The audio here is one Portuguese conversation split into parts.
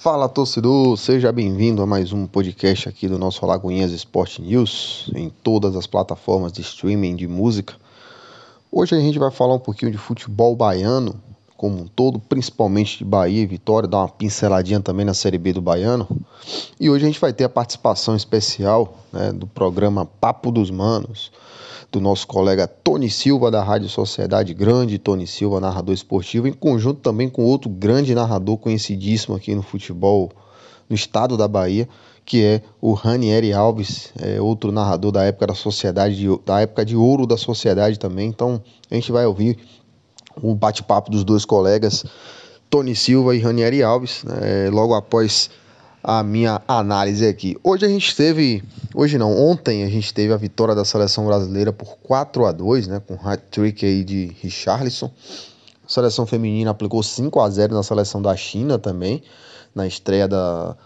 Fala torcedor, seja bem-vindo a mais um podcast aqui do nosso Alagoinhas Sport News em todas as plataformas de streaming de música. Hoje a gente vai falar um pouquinho de futebol baiano como um todo, principalmente de Bahia e Vitória, dar uma pinceladinha também na Série B do Baiano. E hoje a gente vai ter a participação especial né, do programa Papo dos Manos, do nosso colega Tony Silva, da Rádio Sociedade Grande, Tony Silva, narrador esportivo, em conjunto também com outro grande narrador conhecidíssimo aqui no futebol no estado da Bahia, que é o Ranieri Alves, é outro narrador da época da sociedade, de, da época de ouro da sociedade também. Então a gente vai ouvir o bate-papo dos dois colegas, Tony Silva e Ranieri Alves, né, logo após a minha análise aqui. Hoje a gente teve, hoje não, ontem a gente teve a vitória da seleção brasileira por 4 a 2, né, com hat-trick aí de Richarlison. A seleção feminina aplicou 5 a 0 na seleção da China também, na estreia da,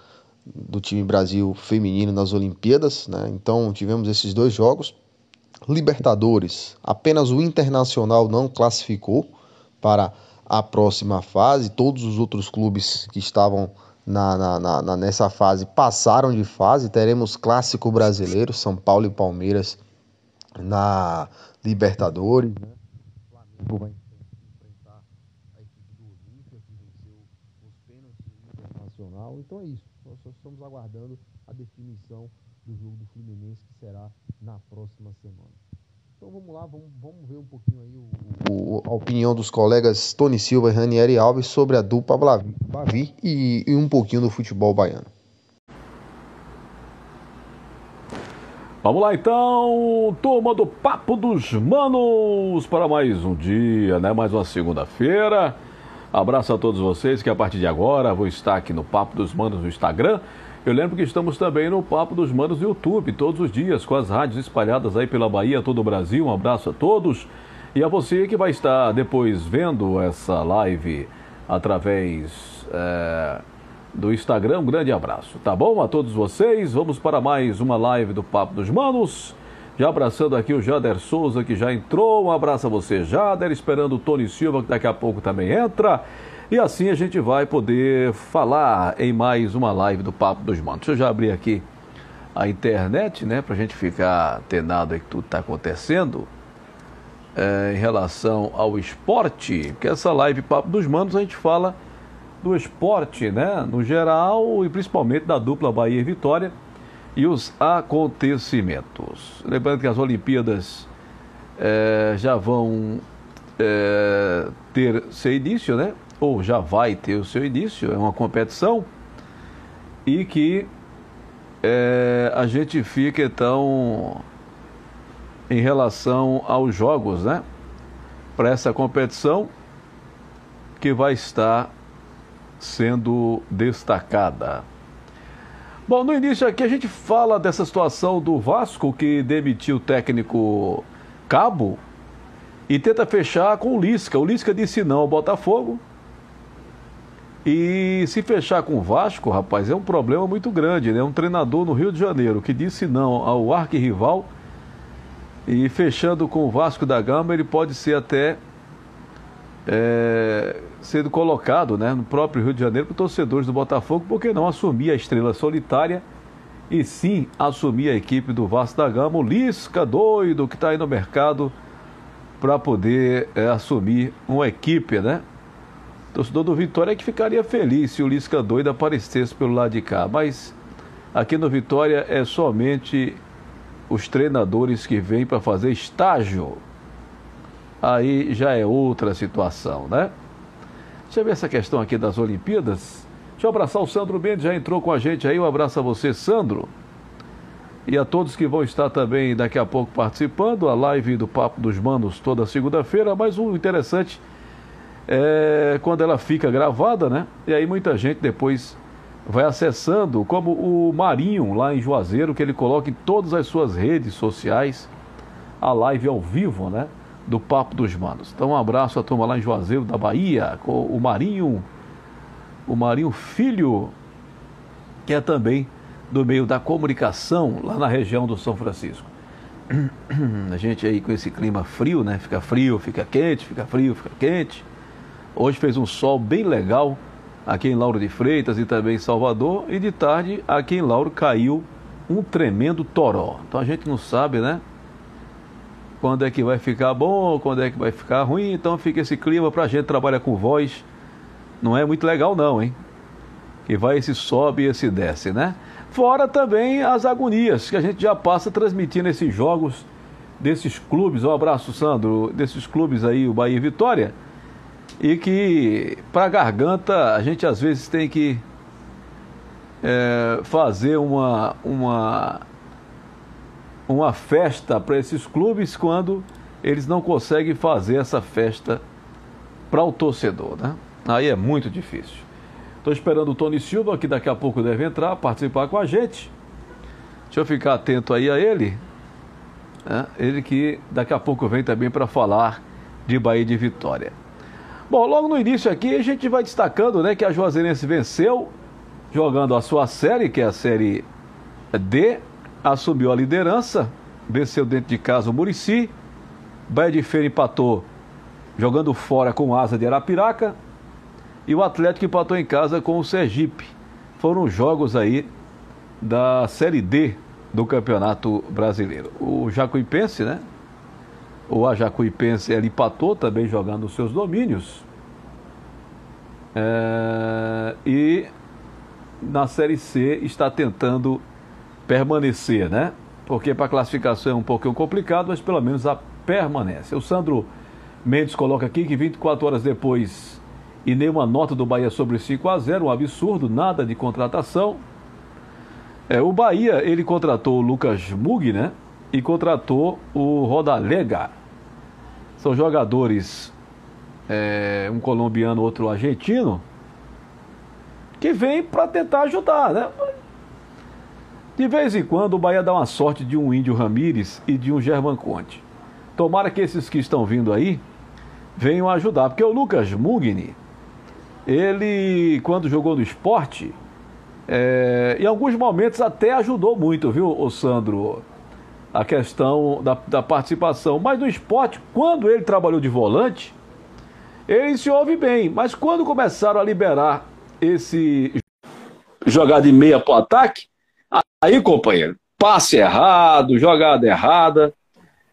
do time Brasil feminino nas Olimpíadas, né? Então tivemos esses dois jogos. Libertadores, apenas o Internacional não classificou para a próxima fase. Todos os outros clubes que estavam na, na, na, nessa fase passaram de fase. Teremos clássico brasileiro, São Paulo e Palmeiras na Libertadores. Né? Flamengo vai enfrentar a equipe do Olímpia, que venceu os pênaltis internacional. Então é isso. Nós só estamos aguardando a definição do jogo do Fluminense, que será na próxima semana. Então vamos lá, vamos, vamos ver um pouquinho aí o, o, a opinião dos colegas Tony Silva e Ranieri Alves sobre a dupla Bavi e, e um pouquinho do futebol baiano. Vamos lá então, turma do Papo dos Manos, para mais um dia, né? Mais uma segunda-feira. Abraço a todos vocês que a partir de agora vou estar aqui no Papo dos Manos no Instagram eu lembro que estamos também no Papo dos Manos no YouTube, todos os dias, com as rádios espalhadas aí pela Bahia, todo o Brasil. Um abraço a todos. E a você que vai estar depois vendo essa live através é, do Instagram, um grande abraço, tá bom? A todos vocês, vamos para mais uma live do Papo dos Manos. Já abraçando aqui o Jader Souza, que já entrou. Um abraço a você, Jader. Esperando o Tony Silva, que daqui a pouco também entra. E assim a gente vai poder falar em mais uma live do Papo dos Manos. Deixa eu já abrir aqui a internet, né, para a gente ficar atenado aí que tudo está acontecendo é, em relação ao esporte, porque essa live Papo dos Manos a gente fala do esporte, né, no geral e principalmente da dupla Bahia e Vitória e os acontecimentos. Lembrando que as Olimpíadas é, já vão é, ter seu início, né? Ou já vai ter o seu início, é uma competição, e que é, a gente fica então em relação aos jogos, né? Para essa competição que vai estar sendo destacada. Bom, no início aqui a gente fala dessa situação do Vasco que demitiu o técnico Cabo e tenta fechar com o Lisca. O Lisca disse não ao Botafogo e se fechar com o Vasco, rapaz, é um problema muito grande, né? Um treinador no Rio de Janeiro que disse não ao arquirrival e fechando com o Vasco da Gama, ele pode ser até é, sendo colocado né, no próprio Rio de Janeiro para torcedores do Botafogo, porque não assumir a estrela solitária e sim assumir a equipe do Vasco da Gama, o Lisca doido que está aí no mercado para poder é, assumir uma equipe, né? Torcedor do Vitória é que ficaria feliz se o Lisca doido aparecesse pelo lado de cá, mas aqui no Vitória é somente os treinadores que vêm para fazer estágio. Aí já é outra situação, né? Deixa eu ver essa questão aqui das Olimpíadas. Deixa eu abraçar o Sandro Mendes, já entrou com a gente aí. Um abraço a você, Sandro. E a todos que vão estar também daqui a pouco participando. A live do Papo dos Manos toda segunda-feira. Mas o interessante é, quando ela fica gravada, né? E aí muita gente depois vai acessando, como o Marinho lá em Juazeiro, que ele coloca em todas as suas redes sociais a live ao vivo, né? Do Papo dos Manos. Então um abraço à turma lá em Juazeiro, da Bahia, com o Marinho, o Marinho Filho, que é também do meio da comunicação lá na região do São Francisco. A gente aí com esse clima frio, né? Fica frio, fica quente, fica frio, fica quente. Hoje fez um sol bem legal aqui em Lauro de Freitas e também em Salvador. E de tarde, aqui em Lauro, caiu um tremendo toró. Então a gente não sabe, né? Quando é que vai ficar bom, quando é que vai ficar ruim. Então fica esse clima para a gente trabalhar com voz. Não é muito legal, não, hein? Que vai esse sobe e esse desce, né? Fora também as agonias que a gente já passa transmitindo esses jogos desses clubes. Um abraço, Sandro, desses clubes aí, o Bahia e Vitória e que para a garganta a gente às vezes tem que é, fazer uma, uma, uma festa para esses clubes quando eles não conseguem fazer essa festa para o torcedor, né? Aí é muito difícil. Estou esperando o Tony Silva, que daqui a pouco deve entrar, participar com a gente. Deixa eu ficar atento aí a ele. Né? Ele que daqui a pouco vem também para falar de Bahia de Vitória. Bom, logo no início aqui a gente vai destacando né, que a Juazeirense venceu jogando a sua série, que é a série D, assumiu a liderança, venceu dentro de casa o Murici, Bahia de Feira empatou jogando fora com Asa de Arapiraca e o Atlético empatou em casa com o Sergipe. Foram jogos aí da série D do Campeonato Brasileiro. O Jacuipense, né, o Ajacuipense ele empatou também jogando os seus domínios. É, e na Série C está tentando permanecer, né? Porque para classificação é um pouquinho complicado, mas pelo menos a permanece. O Sandro Mendes coloca aqui que 24 horas depois e nenhuma nota do Bahia sobre 5 a 0 um absurdo, nada de contratação. É, o Bahia, ele contratou o Lucas Mug, né? E contratou o Rodalega, são jogadores, é, um colombiano, outro argentino, que vem para tentar ajudar, né? De vez em quando o Bahia dá uma sorte de um Índio Ramírez e de um German Conte. Tomara que esses que estão vindo aí venham ajudar, porque o Lucas Mugni, ele, quando jogou no esporte, é, em alguns momentos até ajudou muito, viu, o Sandro? A questão da, da participação. Mas no esporte, quando ele trabalhou de volante, ele se ouve bem. Mas quando começaram a liberar esse jogar de meia para o ataque, aí, companheiro, passe errado, jogada errada.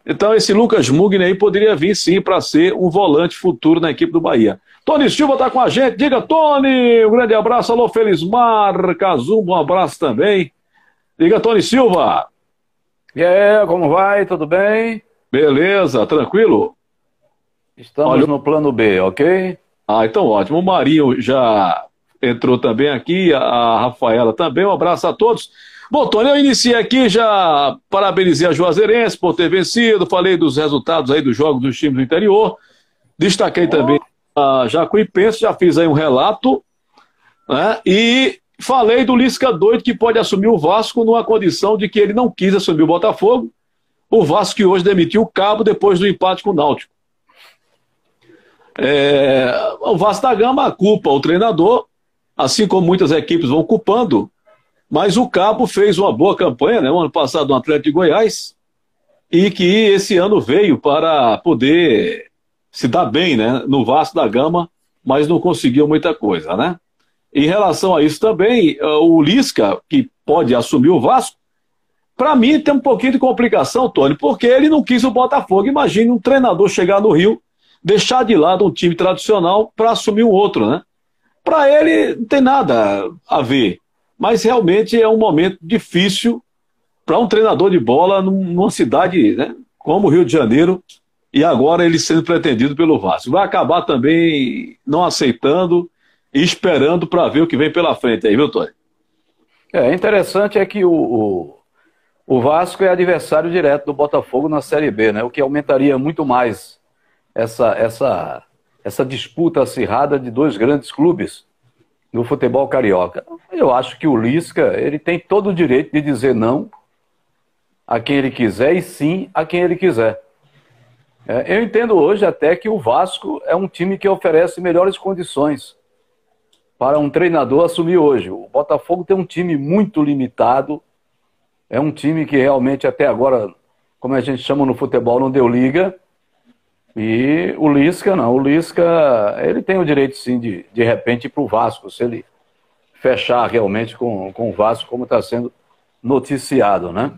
Então, esse Lucas Mugni aí poderia vir sim para ser um volante futuro na equipe do Bahia. Tony Silva está com a gente. Diga, Tony, um grande abraço. Alô, Felismar, Cazumba, um abraço também. Diga, Tony Silva. E aí, como vai? Tudo bem? Beleza, tranquilo? Estamos Olha... no plano B, ok? Ah, então ótimo. O Marinho já entrou também aqui, a Rafaela também. Um abraço a todos. Bom, Tony, eu iniciei aqui, já parabenizei a Juazeirense por ter vencido, falei dos resultados aí dos jogos dos times do interior, destaquei oh. também a Jacuipense, já fiz aí um relato, né? E Falei do Lisca doido que pode assumir o Vasco numa condição de que ele não quis assumir o Botafogo. O Vasco que hoje demitiu o Cabo depois do empate com o Náutico. É, o Vasco da Gama culpa o treinador, assim como muitas equipes vão culpando, mas o Cabo fez uma boa campanha, né, no ano passado no Atlético de Goiás, e que esse ano veio para poder se dar bem né, no Vasco da Gama, mas não conseguiu muita coisa, né? Em relação a isso também, eh, o Lisca, que pode assumir o Vasco, para mim tem um pouquinho de complicação, Tony, porque ele não quis o Botafogo. Imagine um treinador chegar no Rio, deixar de lado um time tradicional para assumir um outro, né? Para ele não tem nada a ver. Mas realmente é um momento difícil para um treinador de bola numa cidade né, como o Rio de Janeiro, e agora ele sendo pretendido pelo Vasco. Vai acabar também não aceitando esperando para ver o que vem pela frente aí, viu, Tony? É, interessante é que o, o, o, Vasco é adversário direto do Botafogo na Série B, né? O que aumentaria muito mais essa, essa, essa disputa acirrada de dois grandes clubes no futebol carioca. Eu acho que o Lisca ele tem todo o direito de dizer não a quem ele quiser e sim a quem ele quiser. É, eu entendo hoje até que o Vasco é um time que oferece melhores condições para um treinador assumir hoje. O Botafogo tem um time muito limitado, é um time que realmente até agora, como a gente chama no futebol, não deu liga. E o Lisca, não. O Lisca, ele tem o direito, sim, de, de repente, ir para o Vasco, se ele fechar realmente com, com o Vasco, como está sendo noticiado, né?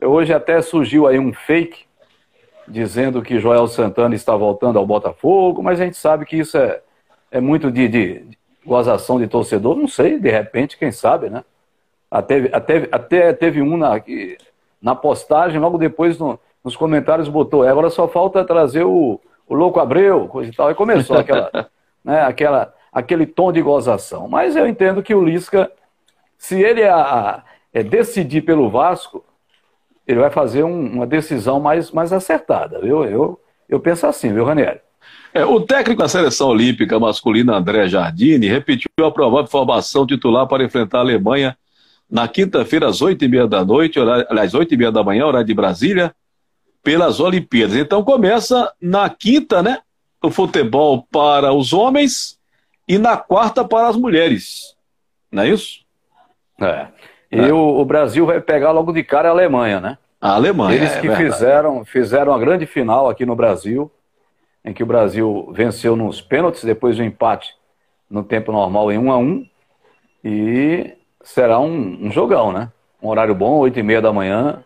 Hoje até surgiu aí um fake dizendo que Joel Santana está voltando ao Botafogo, mas a gente sabe que isso é, é muito de, de, gozação de torcedor, não sei, de repente, quem sabe, né? Até, até, até teve um na, na postagem, logo depois no, nos comentários botou, é, agora só falta trazer o, o Louco Abreu, coisa e tal, e começou aquela, né, aquela, aquele tom de gozação. Mas eu entendo que o Lisca, se ele a, a, é, decidir pelo Vasco, ele vai fazer um, uma decisão mais, mais acertada, viu? Eu, eu penso assim, viu, Ranieri? É, o técnico da seleção olímpica masculina André Jardini repetiu a provável formação titular para enfrentar a Alemanha na quinta-feira às oito e meia da noite, horário, aliás, oito e meia da manhã, horário de Brasília, pelas Olimpíadas. Então começa na quinta, né? O futebol para os homens e na quarta para as mulheres. Não é isso? É. E é. o, o, Brasil vai pegar logo de cara a Alemanha, né? A Alemanha. Eles é que fizeram, fizeram a grande final aqui no Brasil, em que o Brasil venceu nos pênaltis, depois do empate no tempo normal em 1 a 1 E será um, um jogão, né? Um horário bom, 8 e meia da manhã.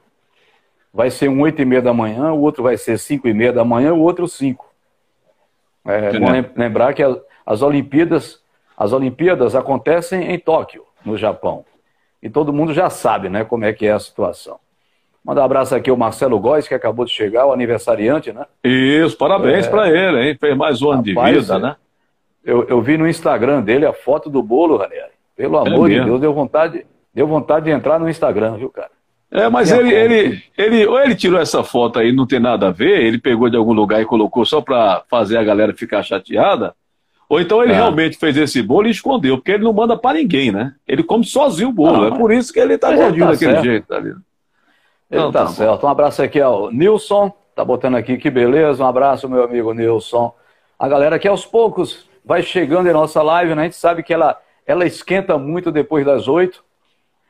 Vai ser um 8 e meia da manhã, o outro vai ser 5 e meia da manhã, o outro 5. É bom lembrar que as Olimpíadas, as Olimpíadas acontecem em Tóquio, no Japão. E todo mundo já sabe, né, como é que é a situação. Manda um abraço aqui ao Marcelo Góes, que acabou de chegar, o aniversariante, né? Isso, parabéns é... para ele, hein? Fez mais um ano de vida, né? Eu, eu vi no Instagram dele a foto do bolo, Ranieri. Pelo é amor é de Deus, deu vontade, deu vontade de entrar no Instagram, viu, cara? É, mas ele, ele, ele, ou ele tirou essa foto aí, não tem nada a ver, ele pegou de algum lugar e colocou só para fazer a galera ficar chateada, ou então ele é. realmente fez esse bolo e escondeu, porque ele não manda para ninguém, né? Ele come sozinho o bolo, é por isso que ele tá gordinho tá daquele certo. jeito ali. Ele não, tá, tá certo. Um abraço aqui ao Nilson, tá botando aqui, que beleza, um abraço, meu amigo Nilson. A galera que aos poucos vai chegando em nossa live, né? A gente sabe que ela ela esquenta muito depois das oito.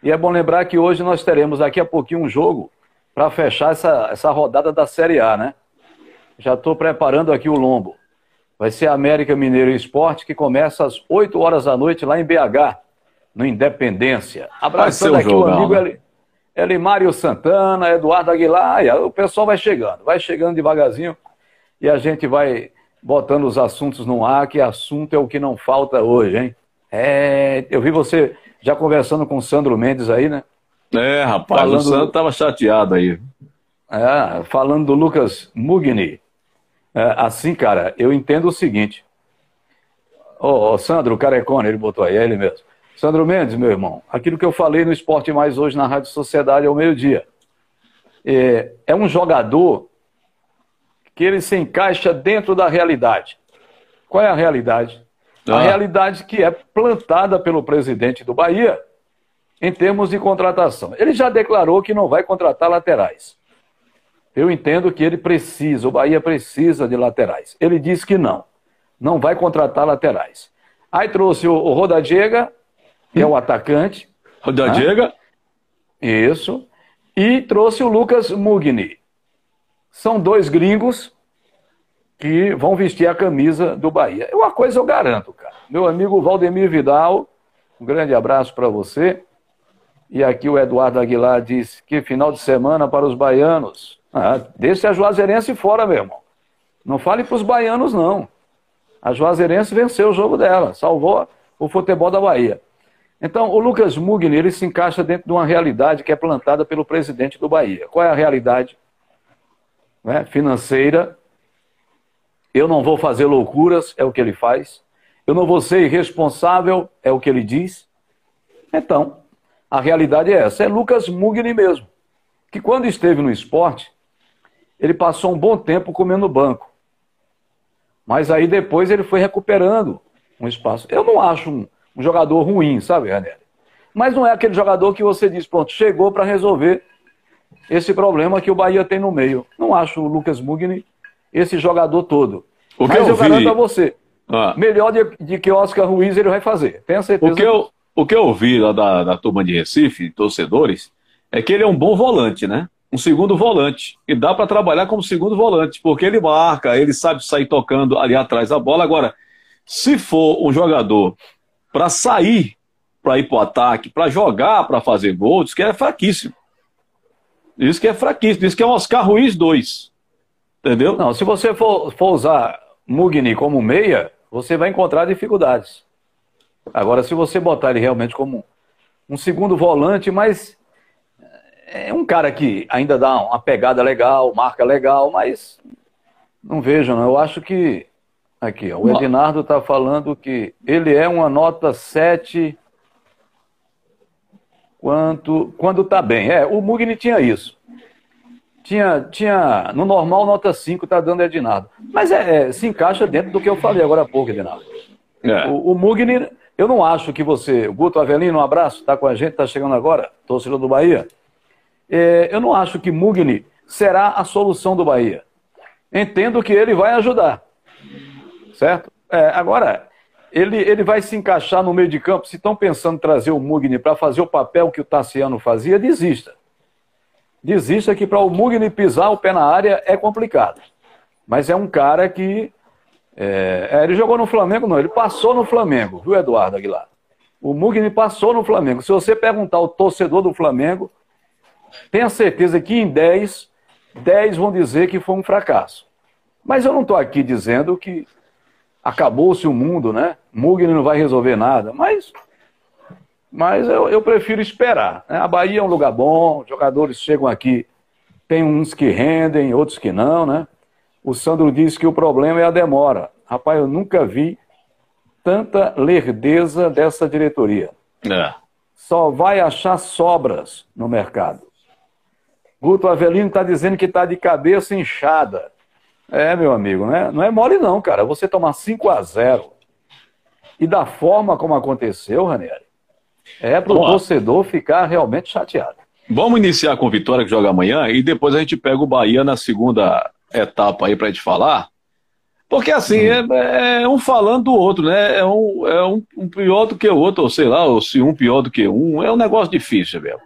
E é bom lembrar que hoje nós teremos daqui a pouquinho um jogo para fechar essa, essa rodada da Série A, né? Já estou preparando aqui o lombo. Vai ser América Mineiro Esporte, que começa às 8 horas da noite lá em BH, no Independência. Abraçando um aqui jogão, o amigo né? Elimário Santana, Eduardo Aguilar. o pessoal vai chegando, vai chegando devagarzinho e a gente vai botando os assuntos no ar, que assunto é o que não falta hoje, hein? É, eu vi você já conversando com o Sandro Mendes aí, né? É, rapaz, falando... o Sandro estava chateado aí. É, falando do Lucas Mugni. É, assim, cara, eu entendo o seguinte. Ô, oh, oh, Sandro Carecone, ele botou aí, é ele mesmo. Sandro Mendes, meu irmão, aquilo que eu falei no Esporte Mais hoje na Rádio Sociedade ao meio-dia. É, é um jogador que ele se encaixa dentro da realidade. Qual é a realidade? A ah. realidade que é plantada pelo presidente do Bahia em termos de contratação. Ele já declarou que não vai contratar laterais. Eu entendo que ele precisa, o Bahia precisa de laterais. Ele disse que não, não vai contratar laterais. Aí trouxe o, o Rodadiega, que é o atacante. Rodadiega? Né? Isso. E trouxe o Lucas Mugni. São dois gringos que vão vestir a camisa do Bahia. Uma coisa eu garanto, cara. Meu amigo Valdemir Vidal, um grande abraço para você. E aqui o Eduardo Aguilar diz que final de semana para os baianos. Ah, deixe a Juazeirense fora, meu irmão. Não fale para os baianos, não. A Juazeirense venceu o jogo dela, salvou o futebol da Bahia. Então, o Lucas Mugni, ele se encaixa dentro de uma realidade que é plantada pelo presidente do Bahia. Qual é a realidade? Né? Financeira, eu não vou fazer loucuras, é o que ele faz. Eu não vou ser irresponsável, é o que ele diz. Então, a realidade é essa. É Lucas Mugni mesmo, que quando esteve no esporte, ele passou um bom tempo comendo banco. Mas aí depois ele foi recuperando um espaço. Eu não acho um, um jogador ruim, sabe, Ranelli? Mas não é aquele jogador que você diz, pronto, chegou para resolver esse problema que o Bahia tem no meio. Não acho o Lucas Mugni esse jogador todo. O que Mas eu, eu garanto a você, ah. melhor de, de, que Oscar Ruiz ele vai fazer. Tenha certeza. O que eu, o que eu ouvi lá da, da turma de Recife, torcedores, é que ele é um bom volante, né? um segundo volante. E dá para trabalhar como segundo volante, porque ele marca, ele sabe sair tocando ali atrás da bola. Agora, se for um jogador para sair, para ir para o ataque, para jogar, para fazer gol, diz que é fraquíssimo. Diz que é fraquíssimo, diz que é um Oscar Ruiz 2. Entendeu? Não, se você for, for usar Mugni como meia, você vai encontrar dificuldades. Agora, se você botar ele realmente como um segundo volante, mas é um cara que ainda dá uma pegada legal, marca legal, mas não vejo, não. Eu acho que. Aqui, ó, o Ednardo está falando que ele é uma nota 7 quanto, quando está bem. É, o Mugni tinha isso. Tinha, tinha no normal, nota 5 está dando Ednardo. Mas é, é, se encaixa dentro do que eu falei agora há pouco, Ednardo. É. O, o Mugni, eu não acho que você. O Guto Avelino, um abraço, está com a gente, está chegando agora, torcedor do Bahia. É, eu não acho que Mugni será a solução do Bahia. Entendo que ele vai ajudar. Certo? É, agora, ele, ele vai se encaixar no meio de campo. Se estão pensando em trazer o Mugni para fazer o papel que o Tassiano fazia, desista desista que para o Mugni pisar o pé na área é complicado. Mas é um cara que. É, é, ele jogou no Flamengo, não, ele passou no Flamengo, viu, Eduardo Aguilar? O Mugni passou no Flamengo. Se você perguntar ao torcedor do Flamengo, tenha certeza que em 10, 10 vão dizer que foi um fracasso. Mas eu não estou aqui dizendo que acabou-se o mundo, né? Mugni não vai resolver nada. Mas mas eu, eu prefiro esperar. Né? A Bahia é um lugar bom, os jogadores chegam aqui, tem uns que rendem, outros que não, né? O Sandro disse que o problema é a demora. Rapaz, eu nunca vi tanta lerdeza dessa diretoria. É. Só vai achar sobras no mercado. Guto Avelino está dizendo que está de cabeça inchada. É, meu amigo, né? não é mole não, cara. Você tomar 5 a 0 e da forma como aconteceu, Ranieri, é para o torcedor ficar realmente chateado. Vamos iniciar com o Vitória que joga amanhã e depois a gente pega o Bahia na segunda etapa aí para gente falar. Porque assim, hum. é, é, um falando do outro, né? É, um, é um, um, pior do que o outro, ou sei lá, ou se um pior do que um, é um negócio difícil mesmo.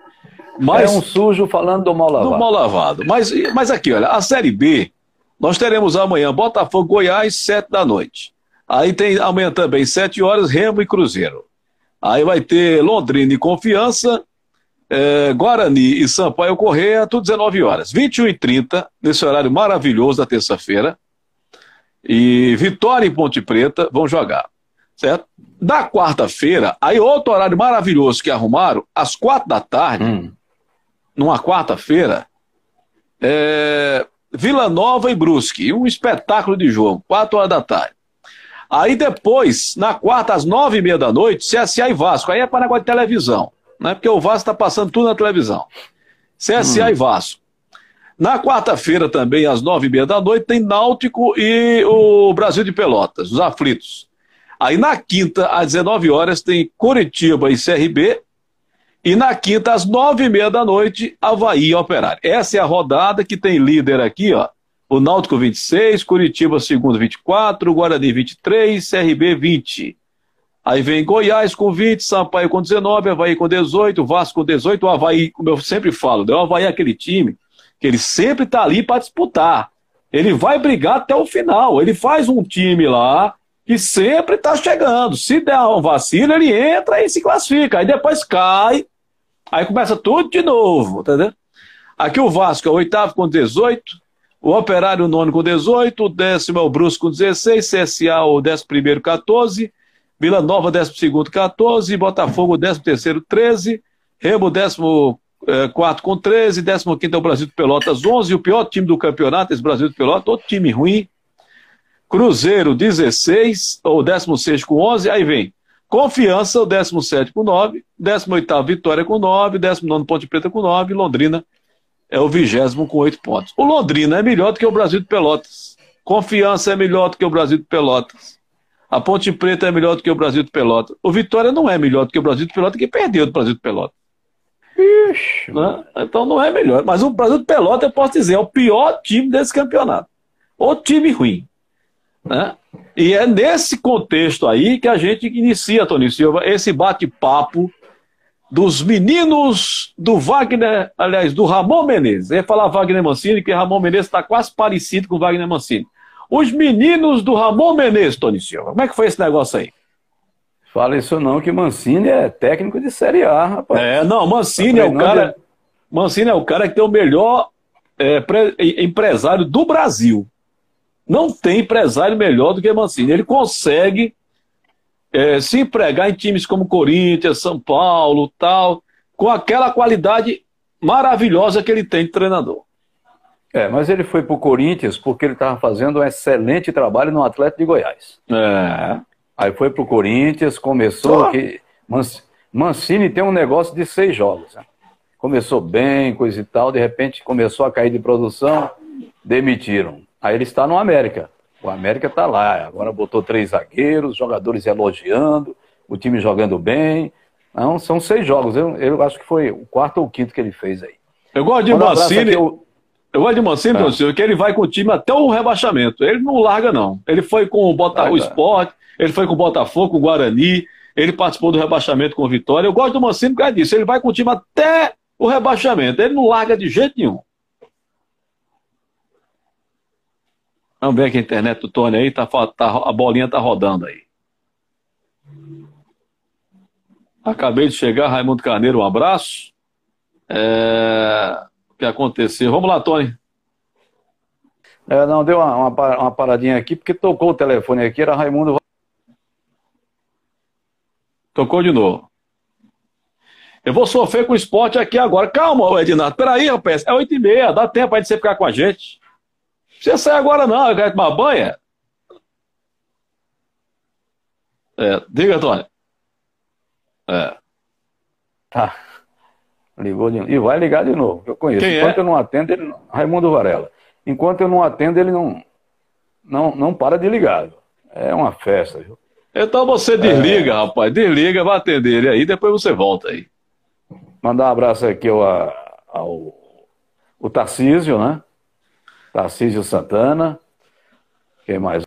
Mas, é um sujo falando do mal lavado. Do mal lavado. Mas, mas aqui, olha, a Série B, nós teremos amanhã Botafogo, Goiás, sete da noite. Aí tem amanhã também, sete horas, Remo e Cruzeiro. Aí vai ter Londrina e Confiança, é, Guarani e Sampaio Correia, tudo 19 horas. 21 e 30, nesse horário maravilhoso da terça-feira. E Vitória e Ponte Preta vão jogar. Certo? Da quarta-feira, aí outro horário maravilhoso que arrumaram, às quatro da tarde, hum. numa quarta-feira, é, Vila Nova e Brusque. Um espetáculo de jogo, quatro horas da tarde. Aí depois, na quarta, às nove e meia da noite, CSA e Vasco. Aí é para negócio de televisão, né? Porque o Vasco está passando tudo na televisão. CSA hum. e Vasco. Na quarta-feira também, às nove e meia da noite, tem Náutico e o Brasil de Pelotas, os aflitos. Aí na quinta, às 19 horas, tem Curitiba e CRB. E na quinta, às nove e meia da noite, Havaí e Operário. Essa é a rodada que tem líder aqui, ó o Náutico 26, Curitiba segundo 24, Guarani 23, CRB 20. Aí vem Goiás com 20, Sampaio com 19, Havaí com 18, Vasco com 18, o Havaí, como eu sempre falo, né, o Havaí é aquele time que ele sempre está ali para disputar. Ele vai brigar até o final. Ele faz um time lá que sempre está chegando. Se der um vacilo, ele entra e se classifica. Aí depois cai, aí começa tudo de novo, entendeu? Aqui o Vasco é o oitavo com 18, o Operário, o nono com 18, o décimo é o Brusco com 16, CSA, o décimo primeiro, 14, Vila Nova, décimo segundo, 14, Botafogo, décimo terceiro, 13, Remo, décimo quarto com 13, décimo quinto é o Brasil de Pelotas, 11, o pior time do campeonato, esse Brasil de Pelotas, outro time ruim, Cruzeiro, 16, ou décimo sexto com 11, aí vem Confiança, o décimo sétimo com 9, décimo oitavo Vitória com 9, décimo nono Ponte Preta com 9, Londrina é o vigésimo com oito pontos. O Londrina é melhor do que o Brasil de Pelotas. Confiança é melhor do que o Brasil de Pelotas. A Ponte Preta é melhor do que o Brasil de Pelotas. O Vitória não é melhor do que o Brasil de Pelotas, que perdeu do Brasil de Pelotas. Ixi, né? Então não é melhor. Mas o Brasil de Pelotas, eu posso dizer, é o pior time desse campeonato. O time ruim. Né? E é nesse contexto aí que a gente inicia, Tony Silva, esse bate-papo dos meninos do Wagner, aliás, do Ramon Menezes. Eu ia falar Wagner Mancini, que Ramon Menezes está quase parecido com o Wagner Mancini. Os meninos do Ramon Menezes, Tony Silva. Como é que foi esse negócio aí? Fala isso não, que Mancini é técnico de Série A, rapaz. É, não, Mancini é o cara. De... Mancini é o cara que tem o melhor é, pre... empresário do Brasil. Não tem empresário melhor do que Mancini. Ele consegue é, se empregar em times como Corinthians, São Paulo, tal, com aquela qualidade maravilhosa que ele tem de treinador. É, mas ele foi para o Corinthians porque ele estava fazendo um excelente trabalho no Atlético de Goiás. É. Aí foi para o Corinthians, começou que Mancini tem um negócio de seis jogos. Né? Começou bem, coisa e tal, de repente começou a cair de produção, demitiram. Aí ele está no América. O América está lá, agora botou três zagueiros, jogadores elogiando, o time jogando bem. Não, são seis jogos. Eu, eu acho que foi o quarto ou o quinto que ele fez aí. Eu gosto de Mancini. Eu... eu gosto de Mancini, é. que ele vai com o time até o rebaixamento. Ele não larga, não. Ele foi com o, Bota... o Sport, ele foi com o Botafogo, com o Guarani, ele participou do rebaixamento com o Vitória. Eu gosto do Mancini por causa disso. Ele vai com o time até o rebaixamento. Ele não larga de jeito nenhum. Vamos ver que a internet do Tony aí, tá, tá, a bolinha tá rodando aí. Acabei de chegar, Raimundo Carneiro, um abraço. É... O que aconteceu? Vamos lá, Tony. É, não, deu uma, uma, uma, paradinha aqui, porque tocou o telefone aqui, era Raimundo. Tocou de novo. Eu vou sofrer com o esporte aqui agora. Calma, Edinato. Peraí, rapaz. É 8 e meia. Dá tempo aí de você ficar com a gente. Você sai agora não, eu quero tomar banho. É, diga, Antônio. É. Tá. Ligou de... E vai ligar de novo, eu conheço. Quem é? Enquanto é? eu não atendo, ele... Raimundo Varela. Enquanto eu não atendo, ele não, não, não para de ligar. É uma festa, viu? Então você desliga, é... rapaz. Desliga, vai atender ele aí, depois você volta aí. Mandar um abraço aqui ao, ao, ao Tarcísio, né? Tarcísio Santana. Quem mais?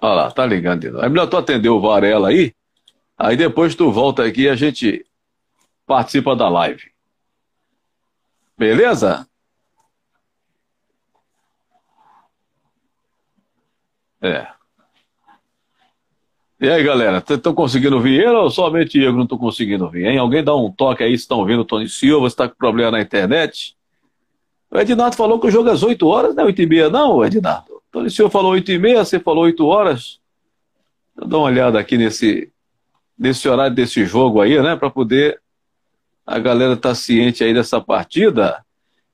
Olha lá, tá ligando de novo. É melhor tu atender o Varela aí, aí depois tu volta aqui e a gente participa da live. Beleza? É. E aí, galera, estão conseguindo ouvir ele ou somente eu que não estou conseguindo ouvir, hein? Alguém dá um toque aí se estão ouvindo o Tony Silva, se está com problema na internet. O Ednardo falou que o jogo é às 8 horas, não é 8 e meia, não, Ednardo. Então, o senhor falou 8 e meia, você falou 8 horas. Eu dou uma olhada aqui nesse, nesse horário desse jogo aí, né, para poder a galera estar tá ciente aí dessa partida.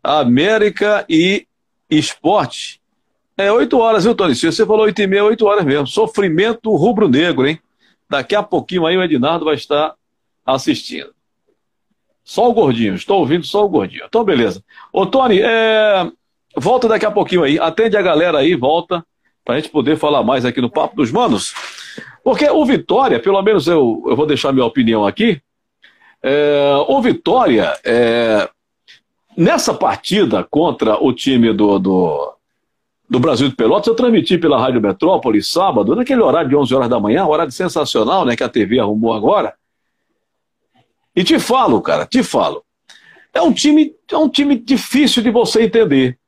América e Esporte. É 8 horas, viu, Tony? Se você falou 8 e meia, 8 horas mesmo. Sofrimento rubro-negro, hein? Daqui a pouquinho aí o Ednardo vai estar assistindo. Só o gordinho, estou ouvindo só o gordinho. Então, beleza. Ô, Tony, é... volta daqui a pouquinho aí. Atende a galera aí, volta, para a gente poder falar mais aqui no Papo dos Manos. Porque o Vitória, pelo menos eu, eu vou deixar minha opinião aqui. É... O Vitória, é... nessa partida contra o time do, do, do Brasil de Pelotas, eu transmiti pela Rádio Metrópole sábado, naquele horário de 11 horas da manhã, horário sensacional, né, que a TV arrumou agora. E te falo, cara, te falo. É um time, é um time difícil de você entender.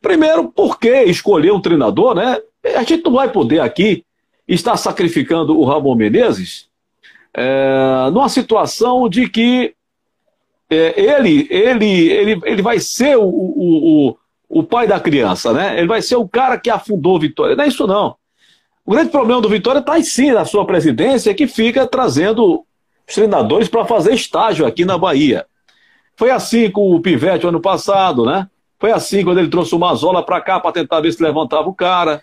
Primeiro, por que escolher um treinador, né? A gente não vai poder aqui estar sacrificando o Ramon Menezes é, numa situação de que é, ele, ele, ele, ele vai ser o, o, o, pai da criança, né? Ele vai ser o cara que afundou o Vitória. Não é isso, não. O grande problema do Vitória está em si na sua presidência, que fica trazendo os treinadores para fazer estágio aqui na Bahia. Foi assim com o Pivete ano passado, né? Foi assim quando ele trouxe o Mazola para cá para tentar ver se levantava o cara.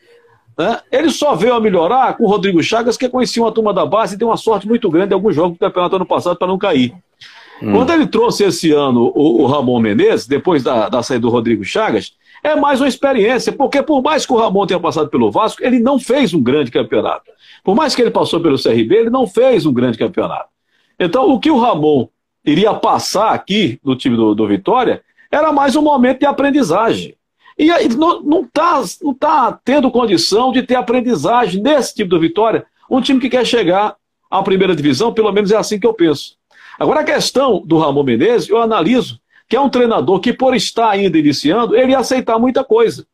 Né? Ele só veio a melhorar com o Rodrigo Chagas, que conhecia uma turma da base e deu uma sorte muito grande em alguns jogos do campeonato ano passado para não cair. Hum. Quando ele trouxe esse ano o, o Ramon Menezes, depois da, da saída do Rodrigo Chagas, é mais uma experiência, porque por mais que o Ramon tenha passado pelo Vasco, ele não fez um grande campeonato. Por mais que ele passou pelo CRB, ele não fez um grande campeonato. Então, o que o Ramon iria passar aqui no time do, do Vitória era mais um momento de aprendizagem. E aí não está não tá tendo condição de ter aprendizagem nesse time do Vitória, um time que quer chegar à primeira divisão, pelo menos é assim que eu penso. Agora, a questão do Ramon Menezes, eu analiso que é um treinador que, por estar ainda iniciando, ele ia aceitar muita coisa.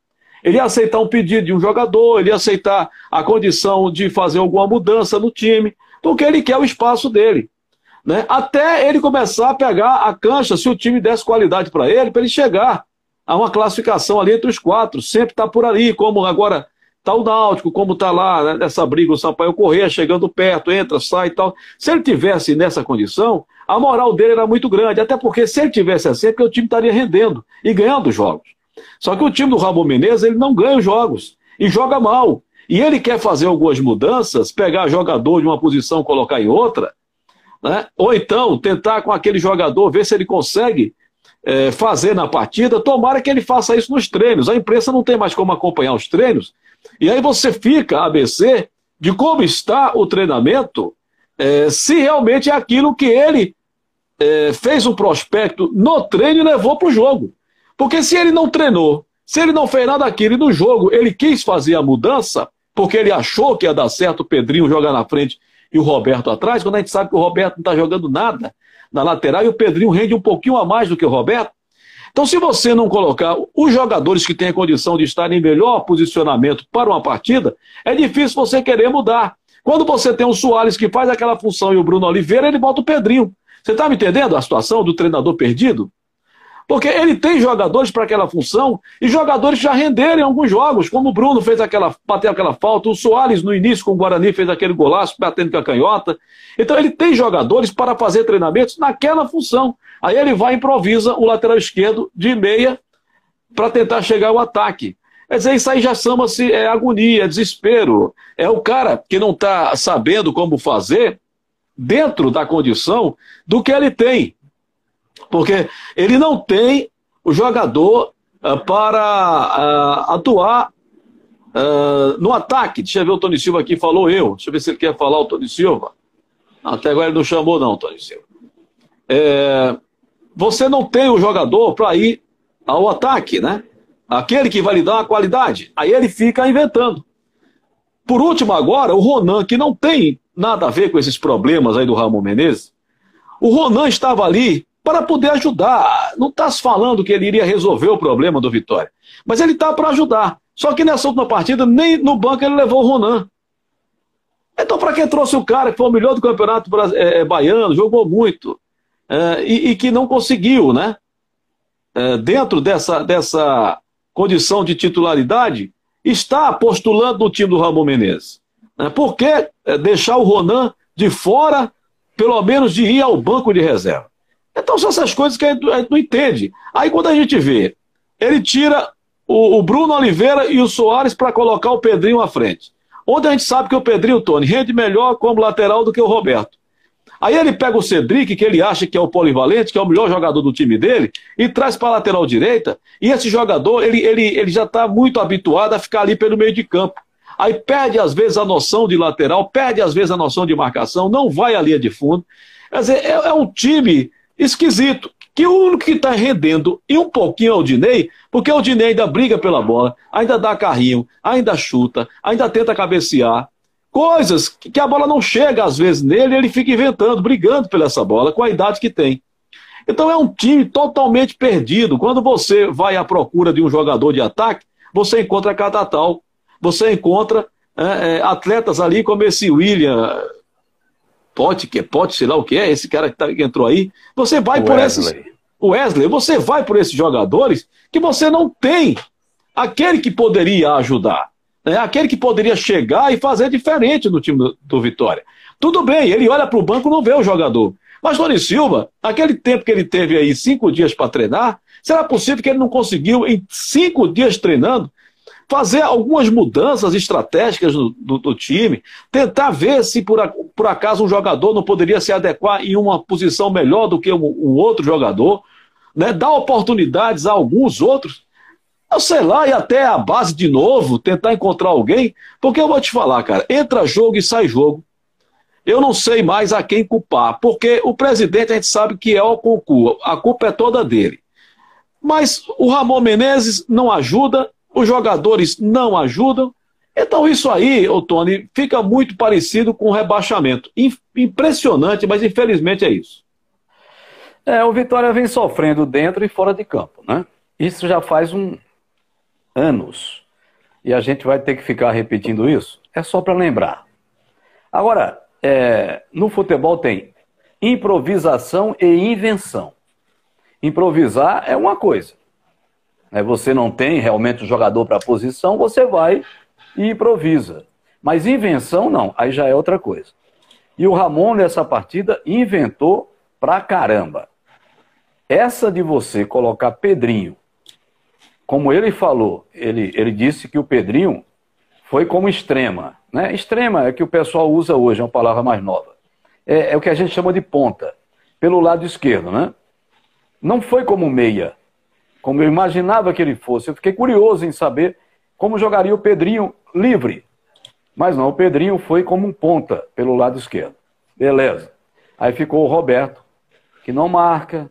Ele ia aceitar um pedido de um jogador, ele ia aceitar a condição de fazer alguma mudança no time, porque ele quer o espaço dele. Né? Até ele começar a pegar a cancha, se o time desse qualidade para ele, para ele chegar a uma classificação ali entre os quatro. Sempre está por ali, como agora está o Náutico, como está lá né, nessa briga o Sampaio Corrêa, chegando perto, entra, sai e tal. Se ele tivesse nessa condição, a moral dele era muito grande, até porque se ele tivesse assim, é porque o time estaria rendendo e ganhando jogos. Só que o time do Ramon Menezes, ele não ganha os jogos e joga mal. E ele quer fazer algumas mudanças, pegar jogador de uma posição, colocar em outra, né? ou então tentar com aquele jogador ver se ele consegue é, fazer na partida. Tomara que ele faça isso nos treinos. A imprensa não tem mais como acompanhar os treinos. E aí você fica, ABC, de como está o treinamento, é, se realmente é aquilo que ele é, fez um prospecto no treino e levou para o jogo. Porque se ele não treinou, se ele não fez nada daquilo e no jogo ele quis fazer a mudança, porque ele achou que ia dar certo o Pedrinho jogar na frente e o Roberto atrás, quando a gente sabe que o Roberto não está jogando nada na lateral e o Pedrinho rende um pouquinho a mais do que o Roberto. Então, se você não colocar os jogadores que têm a condição de estar em melhor posicionamento para uma partida, é difícil você querer mudar. Quando você tem o Soares que faz aquela função e o Bruno Oliveira, ele bota o Pedrinho. Você está me entendendo a situação do treinador perdido? Porque ele tem jogadores para aquela função e jogadores já renderam em alguns jogos, como o Bruno fez aquela, bateu aquela falta, o Soares no início com o Guarani fez aquele golaço batendo com a canhota. Então ele tem jogadores para fazer treinamentos naquela função. Aí ele vai e improvisa o lateral esquerdo de meia para tentar chegar ao ataque. Quer dizer, isso aí já chama-se é, agonia, é desespero. É o cara que não está sabendo como fazer dentro da condição do que ele tem. Porque ele não tem o jogador uh, para uh, atuar uh, no ataque. Deixa eu ver o Tony Silva aqui, falou eu. Deixa eu ver se ele quer falar o Tony Silva. Até agora ele não chamou, não, Tony Silva. É, você não tem o jogador para ir ao ataque, né? Aquele que vai lhe dar uma qualidade. Aí ele fica inventando. Por último, agora, o Ronan, que não tem nada a ver com esses problemas aí do Ramon Menezes, o Ronan estava ali para poder ajudar. Não está falando que ele iria resolver o problema do Vitória. Mas ele está para ajudar. Só que nessa última partida, nem no banco ele levou o Ronan. Então, para quem trouxe o cara que foi o melhor do campeonato é, é, baiano, jogou muito, é, e, que não conseguiu, né? Dentro dessa, dessa condição de titularidade, está postulando no time do Ramon Menezes. Por que deixar o Ronan de fora, pelo menos de ir ao banco de reserva? Então são essas coisas que a gente, a gente não entende. Aí quando a gente vê, ele tira o, o Bruno Oliveira e o Soares para colocar o Pedrinho à frente. Onde a gente sabe que o Pedrinho, Tony, rende melhor como lateral do que o Roberto. Aí ele pega o Cedric, que ele acha que é o polivalente, que é o melhor jogador do time dele, e traz para a lateral direita. E esse jogador, ele, ele, ele já está muito habituado a ficar ali pelo meio de campo. Aí perde às vezes a noção de lateral, perde às vezes a noção de marcação, não vai à linha de fundo. Quer dizer, é, é um time esquisito. Que o único que está rendendo e um pouquinho é o Dinei, porque o Dinei ainda briga pela bola, ainda dá carrinho, ainda chuta, ainda tenta cabecear. Coisas que a bola não chega às vezes nele, ele fica inventando, brigando pela essa bola com a idade que tem. Então é um time totalmente perdido. Quando você vai à procura de um jogador de ataque, você encontra Catatal, você encontra é, é, atletas ali como esse William, Pote, que é Pote, sei lá o que é, esse cara que, tá, que entrou aí. Você vai por esses. O Wesley, você vai por esses jogadores que você não tem aquele que poderia ajudar. Né? Aquele que poderia chegar e fazer diferente no time do, do Vitória. Tudo bem, ele olha para o banco e não vê o jogador. Mas Tony Silva, aquele tempo que ele teve aí, cinco dias para treinar, será possível que ele não conseguiu, em cinco dias treinando, fazer algumas mudanças estratégicas do, do, do time, tentar ver se por, por, acaso um jogador não poderia se adequar em uma posição melhor do que um, um outro jogador, né? dar oportunidades a alguns outros. Eu sei lá, e até a base de novo, tentar encontrar alguém, porque eu vou te falar, cara, entra jogo e sai jogo. Eu não sei mais a quem culpar, porque o presidente a gente sabe que é o concurso, a culpa é toda dele. Mas o Ramon Menezes não ajuda, os jogadores não ajudam. Então isso aí, ô Tony, fica muito parecido com o rebaixamento. Impressionante, mas infelizmente é isso. É, o Vitória vem sofrendo dentro e fora de campo, né? Isso já faz um anos. E a gente vai ter que ficar repetindo isso. É só para lembrar. Agora, é, no futebol tem improvisação e invenção. Improvisar é uma coisa. É, você não tem realmente o jogador para a posição, você vai e improvisa. Mas invenção não, aí já é outra coisa. E o Ramon nessa partida inventou pra caramba. Essa de você colocar Pedrinho, como ele falou, ele, ele disse que o Pedrinho foi como extrema. Né? Extrema é que o pessoal usa hoje, é uma palavra mais nova. É, é o que a gente chama de ponta, pelo lado esquerdo. Né? Não foi como meia, como eu imaginava que ele fosse. Eu fiquei curioso em saber como jogaria o Pedrinho livre. Mas não, o Pedrinho foi como um ponta pelo lado esquerdo. Beleza. Aí ficou o Roberto, que não marca,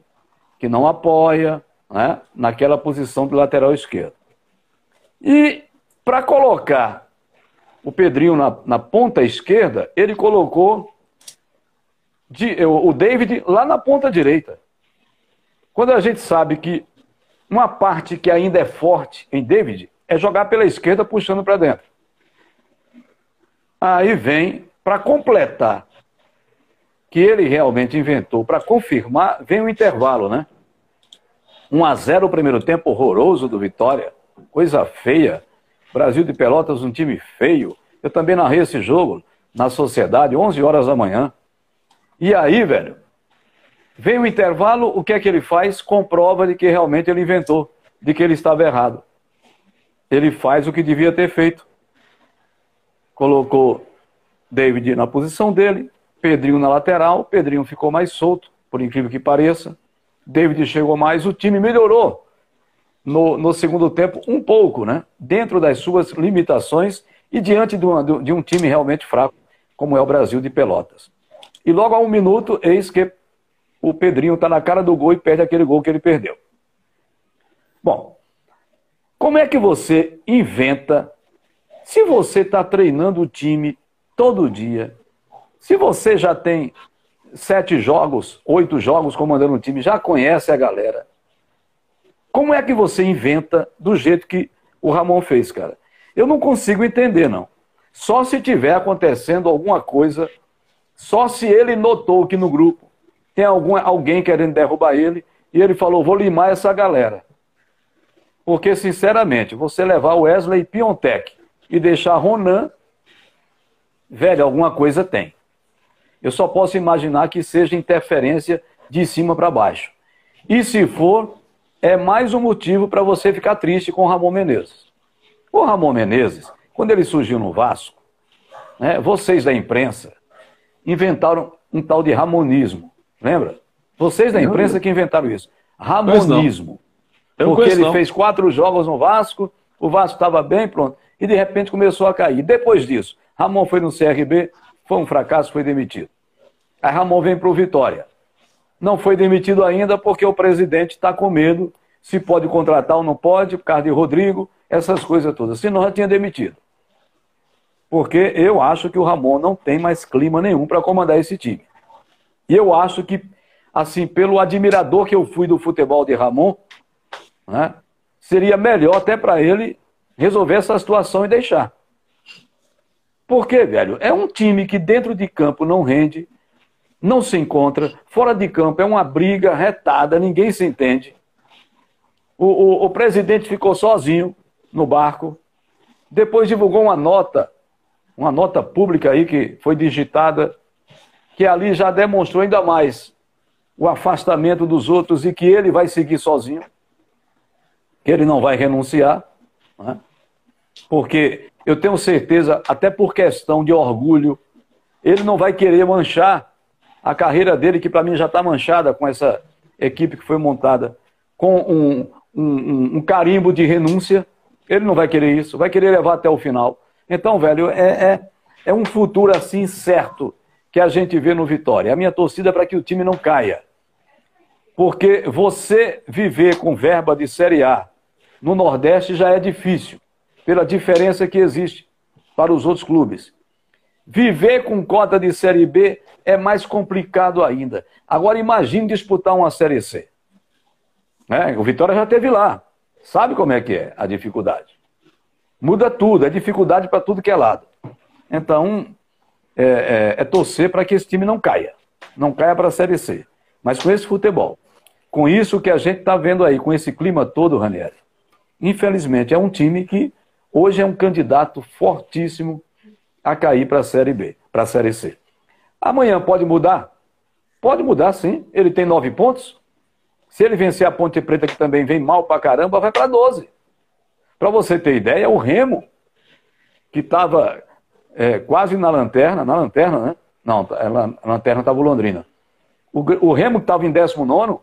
que não apoia, né, naquela posição do lateral esquerdo. E para colocar o Pedrinho na, na, ponta esquerda, ele colocou de, o David lá na ponta direita. Quando a gente sabe que uma parte que ainda é forte em David é jogar pela esquerda puxando para dentro. Aí vem, para completar, que ele realmente inventou, para confirmar, vem o intervalo, né? 1 a 0 o primeiro tempo horroroso do Vitória, coisa feia. Brasil de Pelotas, um time feio. Eu também narrei esse jogo na Sociedade, 11 horas da manhã. E aí, velho, vem o intervalo, o que é que ele faz? Comprova de que realmente ele inventou, de que ele estava errado ele faz o que devia ter feito. Colocou David na posição dele, Pedrinho na lateral, Pedrinho ficou mais solto, por incrível que pareça. David chegou mais, o time melhorou no, no segundo tempo um pouco, né? Dentro das suas limitações e diante de, uma, de um time realmente fraco, como é o Brasil de Pelotas. E logo a um minuto, eis que o Pedrinho está na cara do gol e perde aquele gol que ele perdeu. Bom, como é que você inventa, se você está treinando o time todo dia, se você já tem sete jogos, oito jogos comandando o time, já conhece a galera, como é que você inventa do jeito que o Ramon fez, cara? Eu não consigo entender, não. Só se tiver acontecendo alguma coisa, só se ele notou que no grupo tem algum, alguém querendo derrubar ele e ele falou: vou limar essa galera. Porque, sinceramente, você levar Wesley Piontek e deixar Ronan, velho, alguma coisa tem. Eu só posso imaginar que seja interferência de cima para baixo. E se for, é mais um motivo para você ficar triste com o Ramon Menezes. O Ramon Menezes, quando ele surgiu no Vasco, né, vocês da imprensa inventaram um tal de ramonismo. Lembra? Vocês da imprensa que inventaram isso. Ramonismo. Porque ele fez quatro jogos no Vasco, o Vasco estava bem, pronto. E de repente começou a cair. Depois disso, Ramon foi no CRB, foi um fracasso, foi demitido. Aí Ramon vem para o Vitória. Não foi demitido ainda porque o presidente está com medo se pode contratar ou não pode, por causa de Rodrigo, essas coisas todas. Senão já tinha demitido. Porque eu acho que o Ramon não tem mais clima nenhum para comandar esse time. E eu acho que, assim, pelo admirador que eu fui do futebol de Ramon, né? seria melhor até para ele resolver essa situação e deixar. Por quê, velho? É um time que dentro de campo não rende, não se encontra, fora de campo é uma briga retada, ninguém se entende. O, o, o presidente ficou sozinho no barco, depois divulgou uma nota, uma nota pública aí que foi digitada, que ali já demonstrou ainda mais o afastamento dos outros e que ele vai seguir sozinho que ele não vai renunciar, né? porque eu tenho certeza, até por questão de orgulho, ele não vai querer manchar a carreira dele, que para mim já está manchada com essa equipe que foi montada, com um, um, um, carimbo de renúncia. Ele não vai querer isso, vai querer levar até o final. Então, velho, é, é, é um futuro assim certo que a gente vê no Vitória. A minha torcida é para que o time não caia. Porque você viver com verba de Série A no Nordeste já é difícil, pela diferença que existe para os outros clubes. Viver com cota de Série B é mais complicado ainda. Agora imagine disputar uma Série C. É, o Vitória já teve lá. Sabe como é que é a dificuldade. Muda tudo, é dificuldade para tudo que é lado. Então, é, é, é torcer para que esse time não caia. Não caia para a Série C. Mas com esse futebol, com isso que a gente está vendo aí, com esse clima todo, Ranieri, infelizmente é um time que hoje é um candidato fortíssimo a cair para a Série B, para a Série C. Amanhã pode mudar? Pode mudar, sim. Ele tem nove pontos. Se ele vencer a Ponte Preta, que também vem mal para caramba, vai para 12. Para você ter ideia, o Remo, que estava é, quase na lanterna, na lanterna, né? Não, a lanterna estava Londrina. O, o Remo, que estava em 19,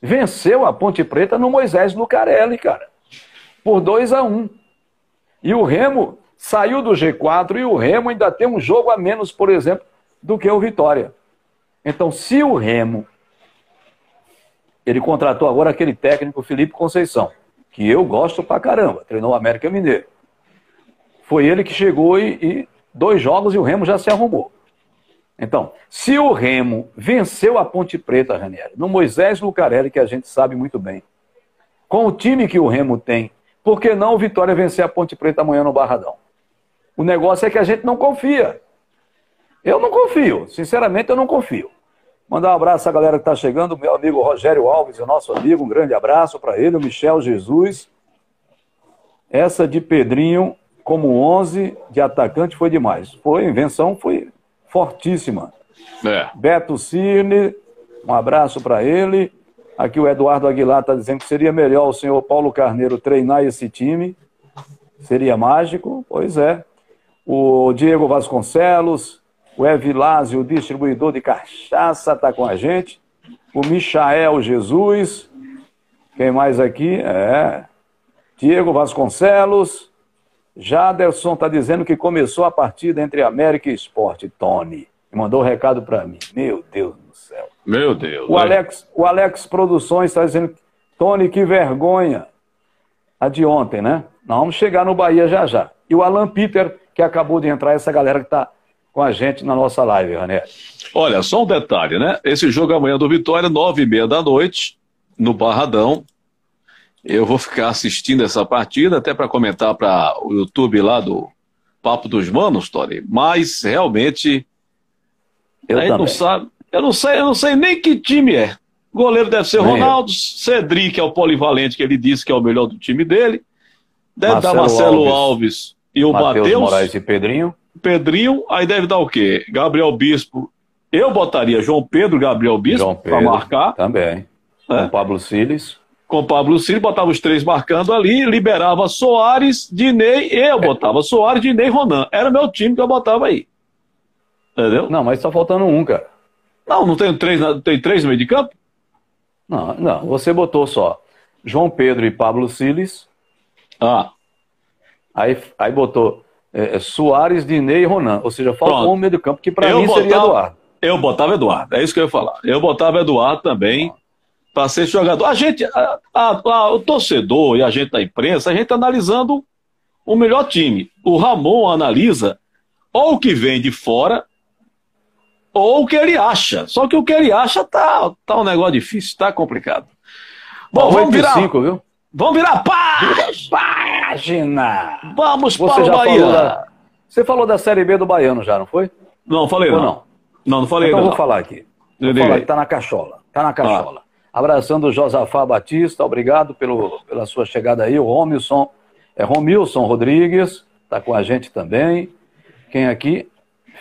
venceu a Ponte Preta no Moisés Lucarelli, cara. Por 2 a 1 um. E o Remo saiu do G4 e o Remo ainda tem um jogo a menos, por exemplo, do que o Vitória. Então, se o Remo. Ele contratou agora aquele técnico Felipe Conceição, que eu gosto pra caramba, treinou o América Mineiro. Foi ele que chegou e, e dois jogos e o Remo já se arrumou. Então, se o Remo venceu a Ponte Preta, Ranieri, no Moisés Lucarelli, que a gente sabe muito bem, com o time que o Remo tem, por que não o Vitória vencer a Ponte Preta amanhã no Barradão? O negócio é que a gente não confia. Eu não confio, sinceramente eu não confio. Mandar um abraço à galera que está chegando, meu amigo Rogério Alves, o nosso amigo, um grande abraço para ele, o Michel Jesus. Essa de Pedrinho como 11 de atacante foi demais. Foi, invenção foi fortíssima. É. Beto Cirne, um abraço para ele. Aqui o Eduardo Aguilar está dizendo que seria melhor o senhor Paulo Carneiro treinar esse time. Seria mágico? Pois é. O Diego Vasconcelos, o Evilásio, o distribuidor de cachaça, está com a gente. O Michael Jesus. Quem mais aqui? É. Diego Vasconcelos. Jaderson está dizendo que começou a partida entre América e Esporte. Tony. Mandou um recado para mim. Meu Deus do céu. Meu Deus. O, Alex, o Alex Produções está dizendo. Tony, que vergonha. A de ontem, né? Nós vamos chegar no Bahia já já. E o Alan Peter, que acabou de entrar, essa galera que está com a gente na nossa live, René. Olha, só um detalhe, né? Esse jogo amanhã do Vitória, nove e meia da noite, no Barradão. Eu vou ficar assistindo essa partida, até para comentar para o YouTube lá do Papo dos Manos, Tony. Mas realmente. Eu a gente não sabe. Eu não sei, eu não sei nem que time é. O goleiro deve ser nem Ronaldo, eu. Cedric é o polivalente que ele disse que é o melhor do time dele. Deve Marcelo dar Marcelo Alves, Alves e o Matheus. Moraes e Pedrinho. Pedrinho, aí deve dar o quê? Gabriel Bispo. Eu botaria João Pedro, Gabriel Bispo para marcar. Também. É. Com Pablo Siles com Pablo Ciro, botava os três marcando ali, liberava Soares, Dinei, eu botava Soares, Dinei e Ronan. Era o meu time que eu botava aí. Entendeu? Não, mas tá faltando um, cara. Não, não tem três, tem três no meio de campo? Não, não, você botou só João Pedro e Pablo Siles. Ah. Aí, aí botou é, é Soares, Dinei e Ronan. Ou seja, falta um meio de campo, que para mim botava, seria Eduardo. Eu botava Eduardo, é isso que eu ia falar. Eu botava Eduardo também. Ah para ser jogador. A gente, a, a, a, o torcedor e a gente da imprensa, a gente tá analisando o melhor time. O Ramon analisa ou o que vem de fora ou o que ele acha. Só que o que ele acha tá, tá um negócio difícil, tá complicado. Bom, vamos virar. Cinco, viu? Vamos virar página. Vamos Você para o Bahia. Da... Você falou da Série B do Baiano já, não foi? Não, falei Ou não. não. Não, não falei então não. vou falar aqui. Vou falar que tá na cachola. Tá na cachola. Ah. Abraçando o Josafá Batista, obrigado pelo, pela sua chegada aí. O Romilson, é Romilson Rodrigues, está com a gente também. Quem aqui?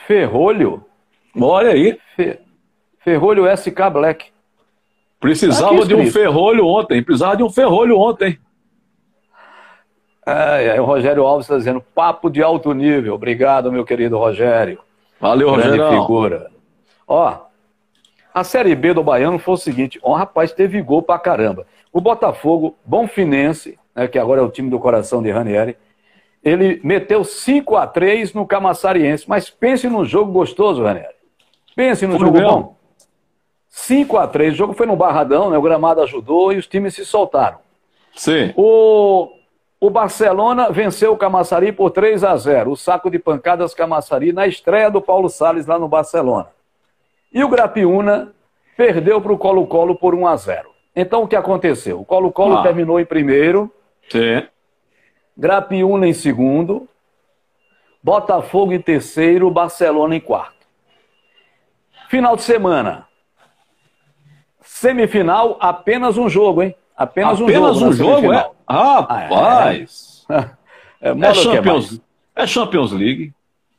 Ferrolho. Olha aí. Fe, Ferrolho SK Black. Precisava tá de um ferrolho ontem. Precisava de um ferrolho ontem. É, é, o Rogério Alves está dizendo papo de alto nível. Obrigado, meu querido Rogério. Valeu, Rogério. figura. Ó, a Série B do Baiano foi o seguinte: ó, rapaz, teve gol pra caramba. O Botafogo, Bonfinense, né, que agora é o time do coração de Ranieri, ele meteu 5 a 3 no Camassariense. Mas pense num jogo gostoso, Ranieri. Pense num foi jogo bom. 5 a 3 o jogo foi no Barradão, né, o gramado ajudou e os times se soltaram. Sim. O, O Barcelona venceu o Camaçari por 3 a 0. O saco de pancadas Camaçari na estreia do Paulo Salles lá no Barcelona. E o Grapiúna perdeu para o Colo-Colo por 1 a 0. Então o que aconteceu? O Colo-Colo ah. terminou em primeiro. Sim. Grapiúna em segundo. Botafogo em terceiro, Barcelona em quarto. Final de semana. Semifinal, apenas um jogo, hein? Apenas, apenas um jogo. Um jogo é? Rapaz! Ah, é, é, é, Champions, é Champions League.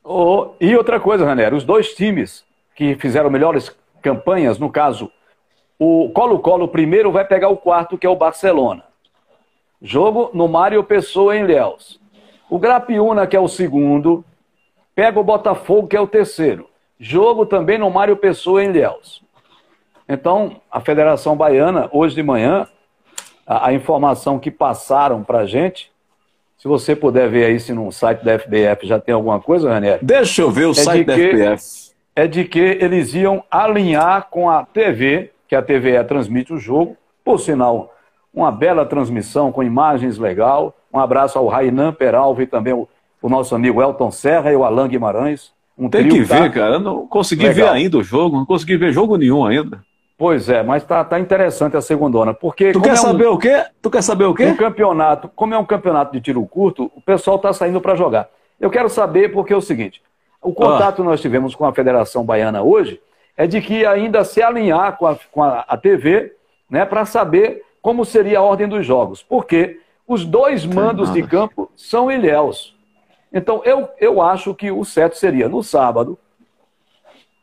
Oh, e outra coisa, Ranieri, os dois times que fizeram melhores campanhas, no caso, o Colo-Colo primeiro vai pegar o quarto, que é o Barcelona. Jogo no Mário Pessoa em Léus. O Grapiúna, que é o segundo, pega o Botafogo, que é o terceiro. Jogo também no Mário Pessoa em Léus. Então, a Federação Baiana, hoje de manhã, a, a informação que passaram para a gente, se você puder ver aí se no site da FBF já tem alguma coisa, Ranieri. Deixa eu ver o é site da FBF. É de que eles iam alinhar com a TV, que a TVE transmite o jogo, por sinal, uma bela transmissão com imagens legal. Um abraço ao Rainan Peralva e também o, o nosso amigo Elton Serra e o Alan Guimarães. Um Tem que ver, tá... cara. Eu não consegui legal. ver ainda o jogo, não consegui ver jogo nenhum ainda. Pois é, mas tá, tá interessante a segundona, porque... Tu quer é um, saber o quê? Tu quer saber o quê? Um campeonato, como é um campeonato de tiro curto, o pessoal tá saindo para jogar. Eu quero saber porque é o seguinte, o contato ah. que nós tivemos com a Federação Baiana hoje é de que ainda se alinhar com a, com a, a TV, né, para saber como seria a ordem dos jogos. Porque os dois mandos de campo são ilhéus. Então, eu, eu acho que o certo seria, no sábado,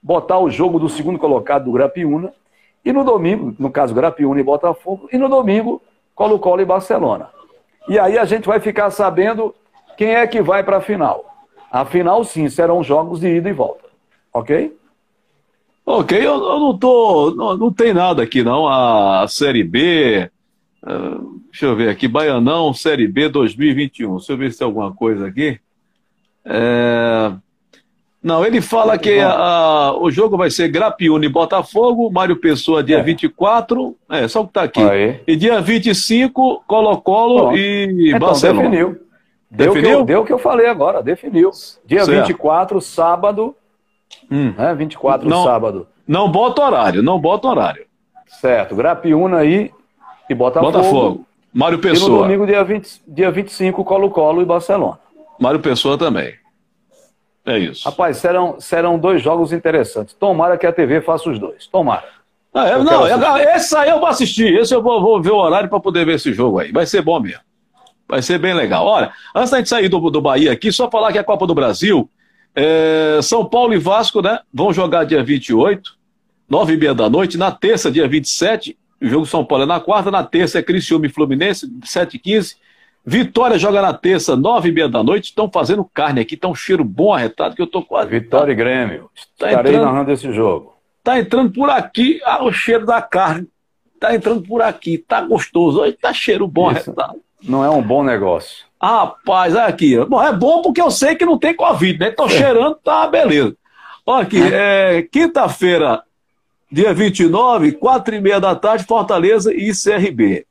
botar o jogo do segundo colocado do Grapiúna e no domingo, no caso Grapiúna e Botafogo, e no domingo Colo-Colo e Barcelona. E aí a gente vai ficar sabendo quem é que vai para a final. A final, sim, serão jogos de ida e volta. Ok? Ok, eu, eu não tô. Não, não, tem nada aqui, não. A Série B. Uh, deixa eu ver aqui. Baianão, Série B 2021. Deixa eu ver se tem alguma coisa aqui. É, não, ele fala que a, o jogo vai ser Grapiúna e Botafogo, Mário Pessoa dia é. 24, é, só que tá aqui. Aí. E dia 25, Colo-Colo e então, Barcelona. Definiu. Deu, definiu? Que eu, deu o que eu falei agora, definiu. Dia certo. 24, sábado. Hum. Né, 24, não, sábado. Não bota horário, não bota horário. Certo, Grapiúna aí e Botafogo. Botafogo. Mário Pessoa. E no domingo, dia, 20, dia 25, Colo-Colo e Barcelona. Mário Pessoa também. É isso. Rapaz, serão, serão dois jogos interessantes. Tomara que a TV faça os dois. Tomara. Ah, é, não, é, esse aí eu vou assistir. Esse eu vou, vou ver o horário para poder ver esse jogo aí. Vai ser bom mesmo. Vai ser bem legal. Olha, antes da gente sair do, do Bahia aqui, só falar que a Copa do Brasil, é, São Paulo e Vasco, né? Vão jogar dia 28, nove e meia da noite. Na terça, dia 27, o jogo São Paulo é na quarta. Na terça é Criciúma e Fluminense, 7 e 15 Vitória joga na terça, nove e meia da noite. Estão fazendo carne aqui, tá um cheiro bom arretado que eu tô quase. Vitória e Grêmio. Tá Estarei entrando, narrando esse jogo. Tá entrando por aqui ah, o cheiro da carne. Tá entrando por aqui, tá gostoso. Hoje tá cheiro bom Isso arretado. Não é um bom negócio. Rapaz, olha aqui. Bom, é bom porque eu sei que não tem Covid, né? Tô é. cheirando, tá beleza. Olha aqui, é, quinta-feira, dia 29, quatro e meia da tarde, Fortaleza e CRB.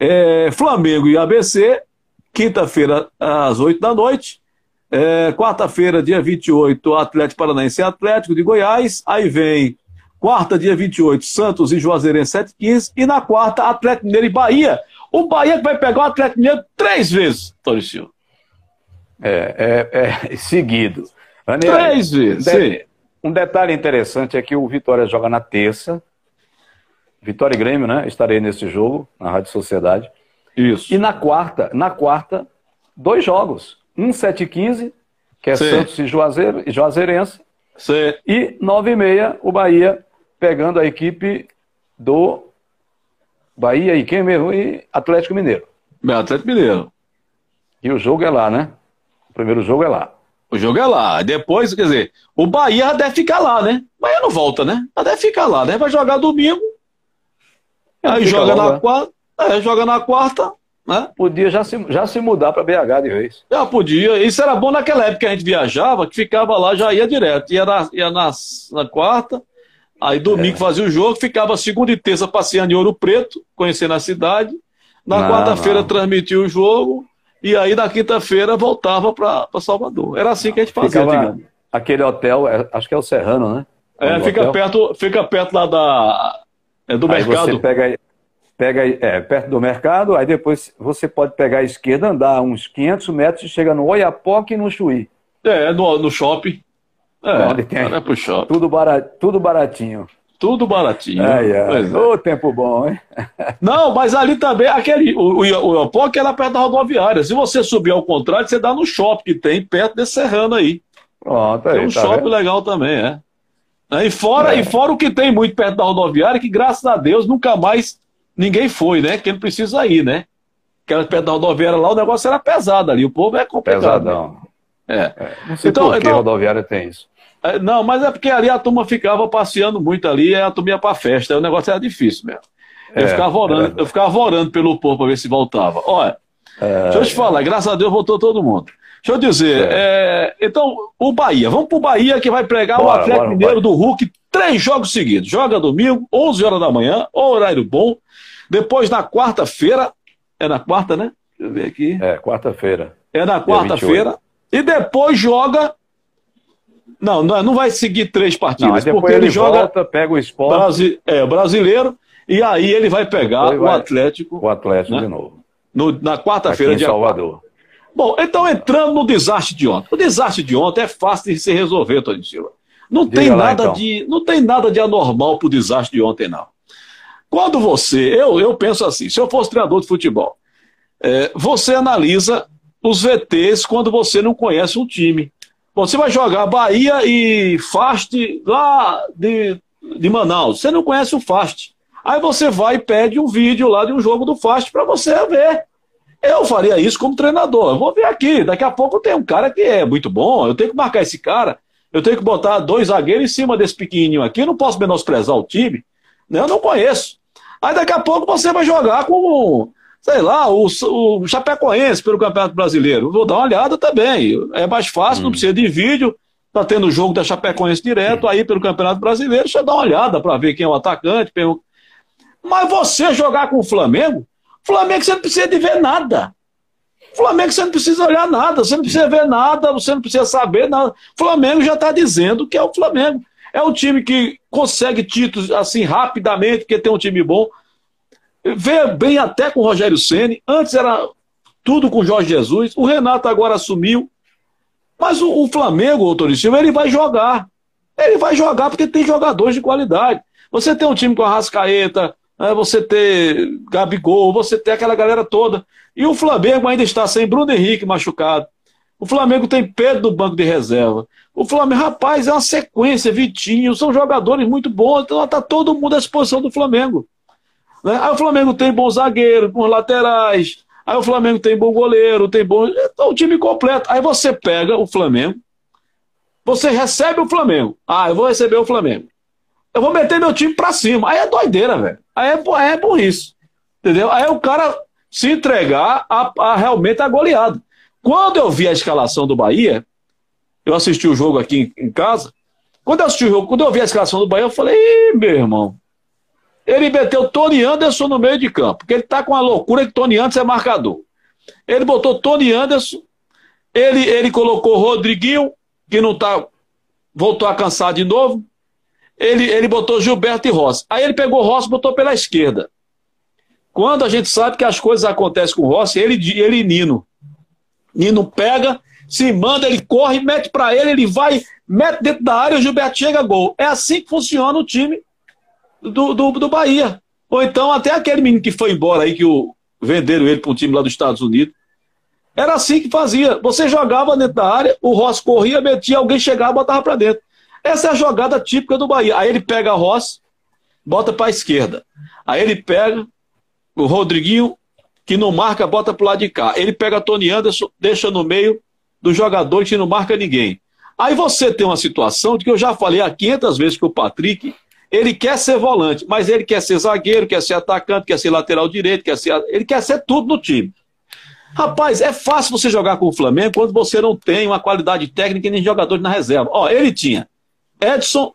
É, Flamengo e ABC, quinta-feira às 8 da noite. É, Quarta-feira, dia 28, Atlético Paranaense e Atlético de Goiás. Aí vem quarta, dia 28, Santos e Juazeirense 715. E na quarta, Atlético Mineiro e Bahia. O Bahia que vai pegar o Atlético Mineiro três vezes, Tony Silva. É, é, é seguido. três vezes, um, de, um detalhe interessante é que o Vitória joga na terça, Vitória e Grêmio, né? Estarei nesse jogo, na Rádio Sociedade. Isso. E na quarta, na quarta, dois jogos. Um 7 15 que é Sim. Santos e, Juazeiro, e Juazeirense. Sim. E 9 e meia, o Bahia pegando a equipe do Bahia e quem mesmo? E Atlético Mineiro. Bem, Atlético Mineiro. E o jogo é lá, né? O primeiro jogo é lá. O jogo é lá. Depois, quer dizer, o Bahia deve ficar lá, né? O Bahia não volta, né? Deve ficar lá, né? Vai jogar domingo Aí joga na né? quarta, é, joga na quarta, né? Podia já se, já se mudar para BH de vez. Já podia. Isso era bom naquela época que a gente viajava, que ficava lá, já ia direto. Ia na, ia na, na quarta, aí domingo é. fazia o jogo, ficava segunda e terça passeando em Ouro Preto, conhecendo a cidade. Na quarta-feira transmitia o jogo e aí na quinta-feira voltava para Salvador. Era assim que a gente fazia, Ficava digamos. Aquele hotel, é, acho que é o Serrano, né? É, fica perto, fica perto lá da, é, do aí mercado. Você pega, pega é, perto do mercado, aí depois você pode pegar a esquerda, andar uns 500 metros e chega no Oiapoque e no Chuí. É, no, no shopping. É, Onde tem é pro shopping. Tudo, barat, tudo baratinho. Tudo baratinho. Ai, ai. É. Ô, tempo bom, hein? Não, mas ali também, aquele, o, o, o Oiapoque é lá perto da rodoviária. Se você subir ao contrário, você dá no shopping que tem perto desse serrano aí. Pronto, aí, Tem um tá shopping vendo? legal também, é. É, E fora, É. e fora o que tem muito perto da rodoviária, que graças a Deus nunca mais ninguém foi, né? Que não precisa ir, né? Aquela perto da rodoviária lá, o negócio era pesado ali. O povo é complicado. Pesadão. né? É. É. Não sei Então- por que então- rodoviária tem isso. É, Não, mas é porque ali a turma ficava passeando muito ali, e a turma ia pra festa, o negócio era difícil mesmo. Eu, É, ficava, é orando, verdade. eu ficava orando pelo povo para ver se voltava. Olha, É, deixa eu te falar, graças a Deus voltou todo mundo. Deixa eu dizer, é, então, o Bahia, vamos pro Bahia que vai pregar o Bora, Atlético bora, Mineiro do Hulk, três jogos seguidos. Joga domingo, 11 horas da manhã, horário bom. Depois, na quarta-feira, é na quarta, né? Deixa eu ver aqui. é, quarta-feira. É na quarta-feira. E depois joga. Não, não, é- não vai seguir três Não, partidas, depois porque ele, ele joga volta, pega o esporte, Brasi é, brasileiro e aí ele vai pegar Depois o vai- Atlético o Atlético Né? de novo. no- na quarta-feira, dia Salvador. Bom, então entrando no desastre de ontem. O desastre de ontem é fácil de se resolver, Tony Silva. Não Diga tem lá, nada então. de não tem nada de anormal pro desastre de ontem não. Quando você, eu, eu penso assim, se eu fosse treinador de futebol, é, você analisa os VTs quando você não conhece um time. Você vai jogar Bahia e Fast lá de, de Manaus. Você não conhece o Fast. Aí você vai e pede um vídeo lá de um jogo do Fast para você ver. Eu faria isso como treinador. Eu vou ver aqui. Daqui a pouco tem um cara que é muito bom. Eu tenho que marcar esse cara. Eu tenho que botar dois zagueiros em cima desse pequenininho aqui. Eu não posso menosprezar o time. né? Eu não conheço. Aí daqui a pouco você vai jogar com, sei lá, o, o Chapecoense pelo Campeonato Brasileiro. Vou dar uma olhada também. É mais fácil, não precisa de vídeo. Tá tendo o jogo da Chapecoense direto aí pelo Campeonato Brasileiro. Deixa eu dar uma olhada para ver quem é o atacante. Mas você jogar com o Flamengo, Flamengo você não precisa de ver nada. Flamengo você não precisa olhar nada, você não precisa ver nada, você não precisa saber nada. Flamengo já está dizendo que é o Flamengo. É um time que consegue títulos assim rapidamente, porque tem um time bom. Vê bem até com o Rogério Ceni. Antes era tudo com o Jorge Jesus. O Renato agora assumiu. Mas o, o Flamengo, o ele vai jogar. Ele vai jogar porque tem jogadores de qualidade. Você tem um time com a Rascaeta, né, você ter Gabigol, você ter aquela galera toda. E o Flamengo ainda está sem Bruno Henrique machucado. O Flamengo tem Pedro do banco de reserva. O Flamengo, rapaz, é uma sequência, Vitinho, são jogadores muito bons, então está todo mundo à disposição do Flamengo. Né? Aí o Flamengo tem bons zagueiros, bons laterais. Aí o Flamengo tem bom goleiro, tem bom. Então, o time completo. Aí você pega o Flamengo, você recebe o Flamengo. Ah, eu vou receber o Flamengo. Eu vou meter meu time pra cima. Aí é doideira, velho. Aí é, aí é burrice. Entendeu? Aí o cara se entregar a, a realmente a goleada. Quando eu vi a escalação do Bahia, eu assisti o jogo aqui em, em casa. Quando eu assisti o jogo, quando eu vi a escalação do Bahia, eu falei, Ih, meu irmão. Ele meteu Tony Anderson no meio de campo, porque ele tá com a loucura que Tony Anderson é marcador. Ele botou Tony Anderson, ele, ele colocou Rodriguinho, que não tá. voltou a cansar de novo. Ele, ele botou Gilberto e Rossi. Aí ele pegou Rossi e botou pela esquerda. Quando a gente sabe que as coisas acontecem com o Rossi, ele, ele e Nino. Nino pega, se manda, ele corre, mete para ele, ele vai, mete dentro da área, o Gilberto chega, gol. É assim que funciona o time do, do, do Bahia. Ou então até aquele menino que foi embora aí, que o, venderam ele para um time lá dos Estados Unidos. Era assim que fazia. Você jogava dentro da área, o Rossi corria, metia, alguém chegava e botava para dentro. Essa é a jogada típica do Bahia. Aí ele pega a Rossi, bota para a esquerda. Aí ele pega o Rodriguinho, que não marca, bota pro lado de cá. Ele pega Tony Anderson, deixa no meio do jogador que não marca ninguém. Aí você tem uma situação de que eu já falei há 500 vezes que o Patrick, ele quer ser volante, mas ele quer ser zagueiro, quer ser atacante, quer ser lateral direito, quer ser, ele quer ser tudo no time. Rapaz, é fácil você jogar com o Flamengo quando você não tem uma qualidade técnica e nem jogadores na reserva. Ó, ele tinha Edson,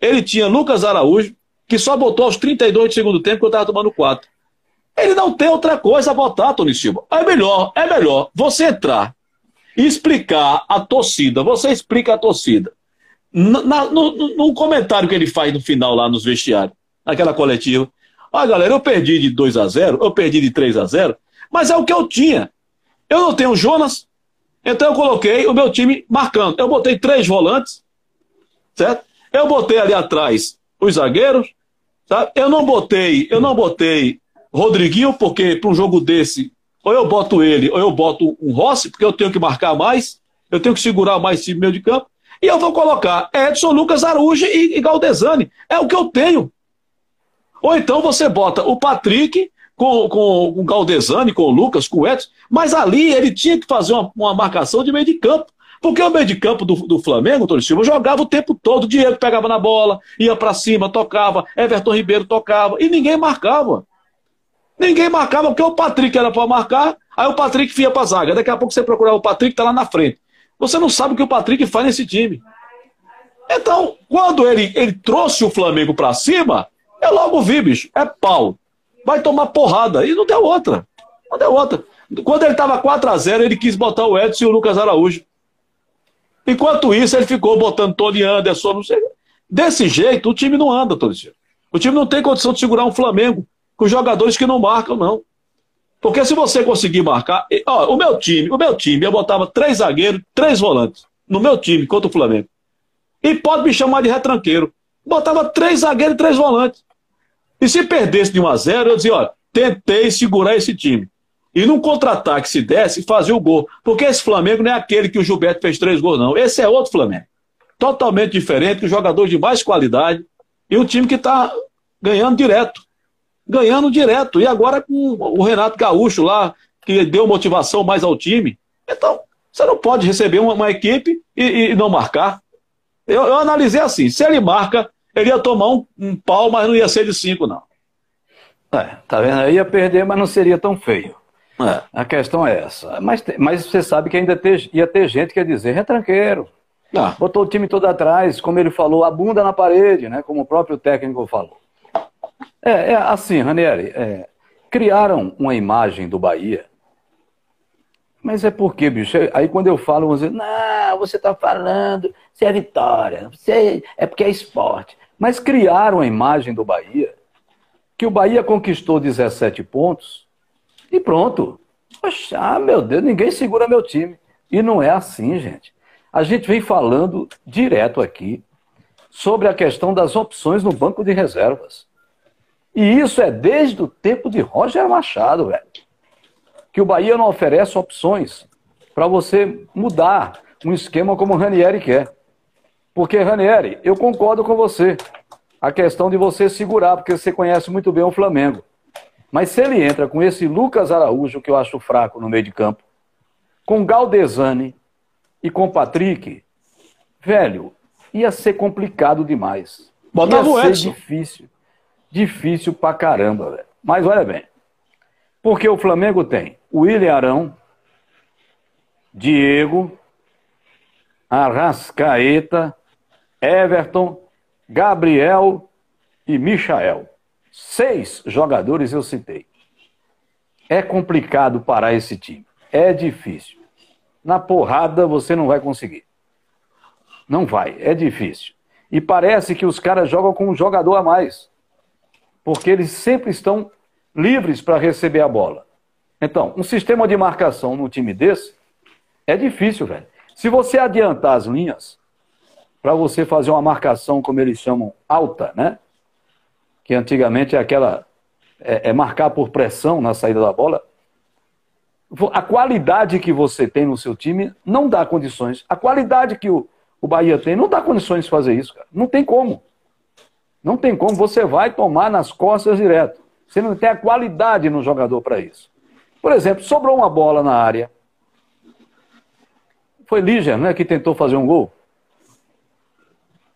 ele tinha Lucas Araújo, que só botou aos 32 de segundo tempo que eu estava tomando 4. Ele não tem outra coisa a votar, Tony Silva. É melhor, é melhor você entrar e explicar a torcida. Você explica a torcida. Na, no, no, comentário que ele faz no final lá nos vestiários, naquela coletiva. Ah, galera, eu perdi de 2 a 0 eu perdi de 3 a 0 mas é o que eu tinha. Eu não tenho Jonas, então eu coloquei o meu time marcando. Eu botei três volantes, certo? Eu botei ali atrás os zagueiros, sabe? Eu não botei, eu não botei Rodriguinho, porque para um jogo desse, ou eu boto ele, ou eu boto um Rossi, porque eu tenho que marcar mais, eu tenho que segurar mais esse meio de campo. E eu vou colocar Edson, Lucas Araújo e, Galdesani. É o que eu tenho. Ou então você bota o Patrick com, com, o Galdesani, com o Lucas, com o Edson, mas ali ele tinha que fazer uma, uma marcação de meio de campo. Porque o meio de campo do, do Flamengo, Tony Silva, jogava o tempo todo. O Diego pegava na bola, ia para cima, tocava. Everton Ribeiro tocava. E ninguém marcava. Ninguém marcava, porque o Patrick era para marcar, aí o Patrick ia para zaga. Daqui a pouco você procurar o Patrick, tá lá na frente. Você não sabe o que o Patrick faz nesse time. Então, quando ele, ele trouxe o Flamengo para cima, eu logo vi, bicho, é pau. Vai tomar porrada. E não deu outra. Não deu outra. Quando ele estava 4 a 0 ele quis botar o Edson e o Lucas Araújo. Enquanto isso, ele ficou botando Tony Anderson, não sei. Desse jeito, o time não anda, Tony O time não tem condição de segurar um Flamengo com jogadores que não marcam, não. Porque se você conseguir marcar. Ó, o meu time, o meu time, eu botava três zagueiros, três volantes. No meu time, contra o Flamengo. E pode me chamar de retranqueiro. Botava três zagueiros e três volantes. E se perdesse de 1 a 0 eu dizia, ó, tentei segurar esse time. E num contra-ataque, se desse, fazia o gol. Porque esse Flamengo não é aquele que o Gilberto fez três gols, não. Esse é outro Flamengo. Totalmente diferente, um jogador de mais qualidade. E um time que está ganhando direto ganhando direto. E agora com o Renato Gaúcho lá, que deu motivação mais ao time. Então, você não pode receber uma, uma equipe e, e, não marcar. Eu, eu, analisei assim: se ele marca, ele ia tomar um, um pau, mas não ia ser de cinco, não. É, tá vendo? Eu ia perder, mas não seria tão feio. É. A questão é essa. Mas, mas você sabe que ainda ia ter gente que ia dizer retranqueiro. Ah. Botou o time todo atrás, como ele falou, a bunda na parede, né? Como o próprio técnico falou. É, é assim, Ranieri, é, criaram uma imagem do Bahia. Mas é porque, bicho, aí quando eu falo, você, não, você está falando, você é vitória, você é porque é esporte. Mas criaram a imagem do Bahia, que o Bahia conquistou 17 pontos e pronto. Poxa, ah, meu Deus, ninguém segura meu time. E não é assim, gente. A gente vem falando direto aqui sobre a questão das opções no banco de reservas. E isso é desde o tempo de Roger Machado, velho. Que o Bahia não oferece opções para você mudar um esquema como o Ranieri quer. Porque, Ranieri, eu concordo com você. A questão de você segurar, porque você conhece muito bem o Flamengo. Mas se ele entra com esse Lucas Araújo, que eu acho fraco no meio de campo, com Galdesani e com Patrick, velho, ia ser complicado demais. Botava ia ser difícil difícil pra caramba, velho. Mas olha bem. Porque o Flamengo tem William Arão, Diego, Arrascaeta, Everton, Gabriel e Michael. Seis jogadores eu citei. É complicado parar esse time. É difícil. Na porrada você não vai conseguir. Não vai, é difícil. E parece que os caras jogam com um jogador a mais porque eles sempre estão livres para receber a bola. Então, um sistema de marcação no time desse é difícil, velho. Se você adiantar as linhas para você fazer uma marcação, como eles chamam, alta, né? Que antigamente é aquela. É, é marcar por pressão na saída da bola. A qualidade que você tem no seu time não dá condições. A qualidade que o, o Bahia tem não dá condições de fazer isso, cara. Não tem como. Não tem como, você vai tomar nas costas direto. Você não tem a qualidade no jogador para isso. Por exemplo, sobrou uma bola na área. Foi Líger, né, que tentou fazer um gol.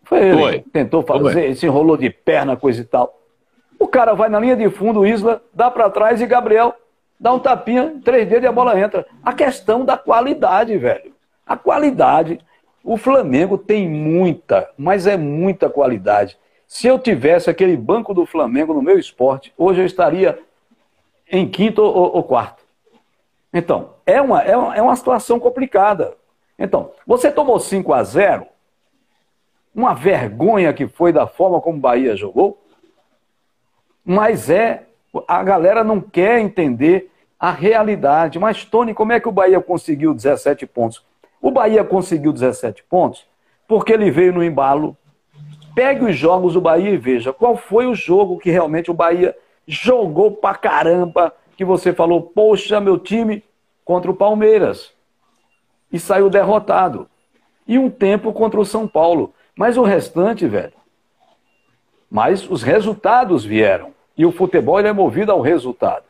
Foi ele. Foi. Tentou fazer, Foi. se enrolou de perna, coisa e tal. O cara vai na linha de fundo, Isla, dá para trás e Gabriel dá um tapinha, três dedos e a bola entra. A questão da qualidade, velho. A qualidade. O Flamengo tem muita, mas é muita qualidade. Se eu tivesse aquele banco do Flamengo no meu esporte, hoje eu estaria em quinto ou, ou quarto. Então, é uma, é uma, é uma situação complicada. Então, você tomou 5 a 0 uma vergonha que foi da forma como o Bahia jogou, mas é, a galera não quer entender a realidade. Mas, Tony, como é que o Bahia conseguiu 17 pontos? O Bahia conseguiu 17 pontos porque ele veio no embalo. Pegue os jogos do Bahia e veja qual foi o jogo que realmente o Bahia jogou pra caramba, que você falou, poxa, meu time contra o Palmeiras. E saiu derrotado. E um tempo contra o São Paulo. Mas o restante, velho. Mas os resultados vieram. E o futebol é movido ao resultado.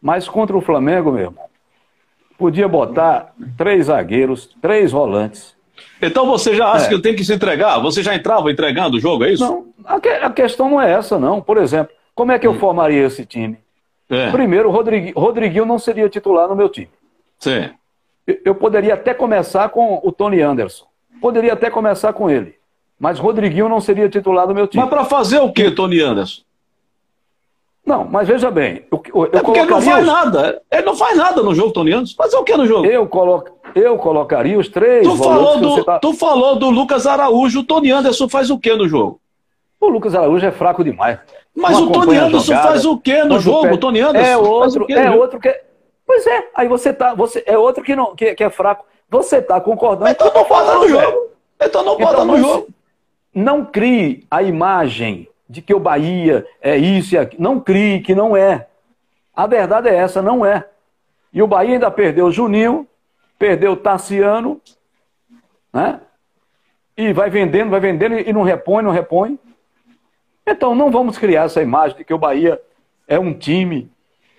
Mas contra o Flamengo, meu irmão, podia botar três zagueiros, três volantes. Então você já acha é. que eu tenho que se entregar? Você já entrava entregando o jogo, é isso? Não, a, que, a questão não é essa, não. Por exemplo, como é que eu hum. formaria esse time? É. Primeiro, o Rodrigu, Rodriguinho não seria titular no meu time. Sim. Eu, eu poderia até começar com o Tony Anderson. Poderia até começar com ele. Mas Rodriguinho não seria titular no meu time. Mas para fazer o que, Tony Anderson? Não, mas veja bem. Eu, eu é porque ele não faz os... nada. Ele não faz nada no jogo, Tony Anderson. Fazer o que no jogo? Eu, colo... eu colocaria os três. Tu falou, do, tá... tu falou do Lucas Araújo. O Tony Anderson faz o que no jogo? O Lucas Araújo é fraco demais. Mas não o Tony Anderson faz o que no jogo? O Tony Anderson é outro, é outro que. Pois é, aí você tá. Você, é outro que, não, que, que é fraco. Você tá concordando. Então não bota no jogo. Então não bota então, no jogo. Não crie a imagem de que o Bahia é isso e aquilo. Não crie que não é. A verdade é essa, não é. E o Bahia ainda perdeu o Juninho, perdeu o Tassiano, né? E vai vendendo, vai vendendo e não repõe, não repõe. Então não vamos criar essa imagem de que o Bahia é um time,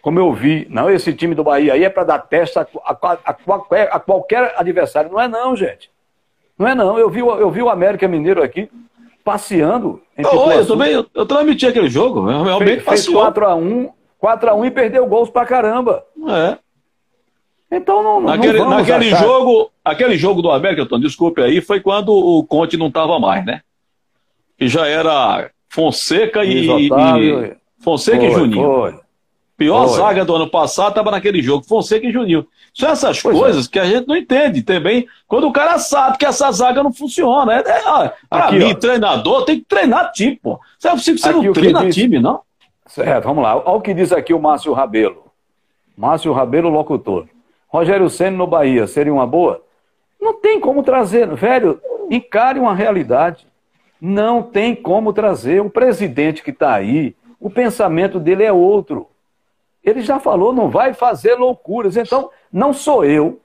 como eu vi, não, esse time do Bahia aí é para dar testa a, a, a, qualquer, a qualquer adversário. Não é não, gente. Não é não. Eu vi, eu vi o América Mineiro aqui passeando. Não, eu, também, eu, eu transmiti aquele jogo, realmente fez, passeou. 4x1, 4x1 e perdeu gols pra caramba. É. Então não, não naquele, naquele jogo, aquele jogo do América, Tom, desculpe aí, foi quando o Conte não estava mais, né? E já era Fonseca e, e Fonseca foi, e Juninho. Foi. Pior foi. zaga do ano passado estava naquele jogo, Fonseca e Juninho. São essas pois é. coisas é. que a gente não entende também. Quando o cara sabe que essa zaga não funciona. É, é, Aqui, mim, ó. treinador tem que treinar time, pô. Você, é você Aqui, não treina diz... time, não? Certo, vamos lá. Olha o que diz aqui o Márcio Rabelo. Márcio Rabelo, locutor. Rogério Senna no Bahia, seria uma boa? Não tem como trazer, velho, encare uma realidade. Não tem como trazer. O presidente que está aí, o pensamento dele é outro. Ele já falou, não vai fazer loucuras. Então, não sou eu,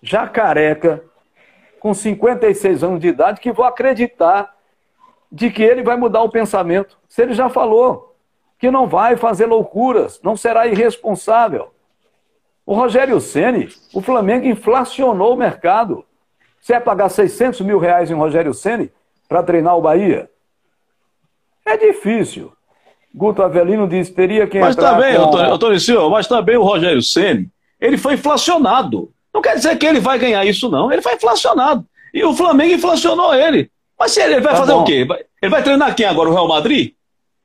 já careca, com 56 anos de idade, que vou acreditar de que ele vai mudar o pensamento. Se ele já falou que não vai fazer loucuras, não será irresponsável. O Rogério Ceni, o Flamengo inflacionou o mercado. Você é pagar 600 mil reais em Rogério Ceni para treinar o Bahia? É difícil. Guto Avelino disse teria que mas também, com... Antônio, Antônio Silva, mas também o Rogério Ceni, ele foi inflacionado. Não quer dizer que ele vai ganhar isso, não. Ele foi inflacionado. E o Flamengo inflacionou ele. Mas se ele vai tá fazer bom. o quê? Ele vai treinar quem agora? O Real Madrid?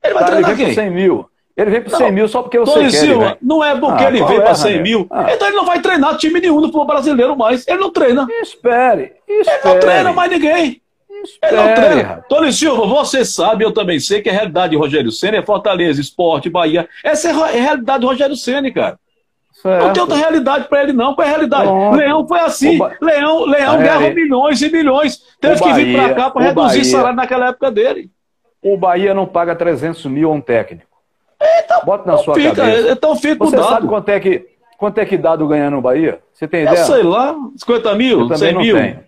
Ele vai tá, treinar ele quem? 100 mil. Ele vem por 100 mil só porque você Tony quer. Silva, não é porque ah, ele vem é, para 100 mil. Ah. Então ele não vai treinar time nenhum do futebol brasileiro mais. Ele não treina. Espere, espere. Ele não treina mais ninguém. Espere. Ele não treina. Tony Silva, você sabe, eu também sei que a realidade de Rogério Senna é Fortaleza, Esporte, Bahia. Essa é a realidade do Rogério Senna, cara. Certo. Não tem outra realidade para ele, não. Qual é a realidade? Pronto. Leão foi assim. Ba... Leão, Leão é. ganhou milhões e milhões. Teve que vir para cá para reduzir Bahia... salário naquela época dele. O Bahia não paga 300 mil a um técnico. Então, Bota na sua fica, cabeça. Então fica Você sabe quanto é, que, quanto é que dado ganha no Bahia? Você tem ideia? Eu sei lá, 50 mil, 100 mil. Tenho.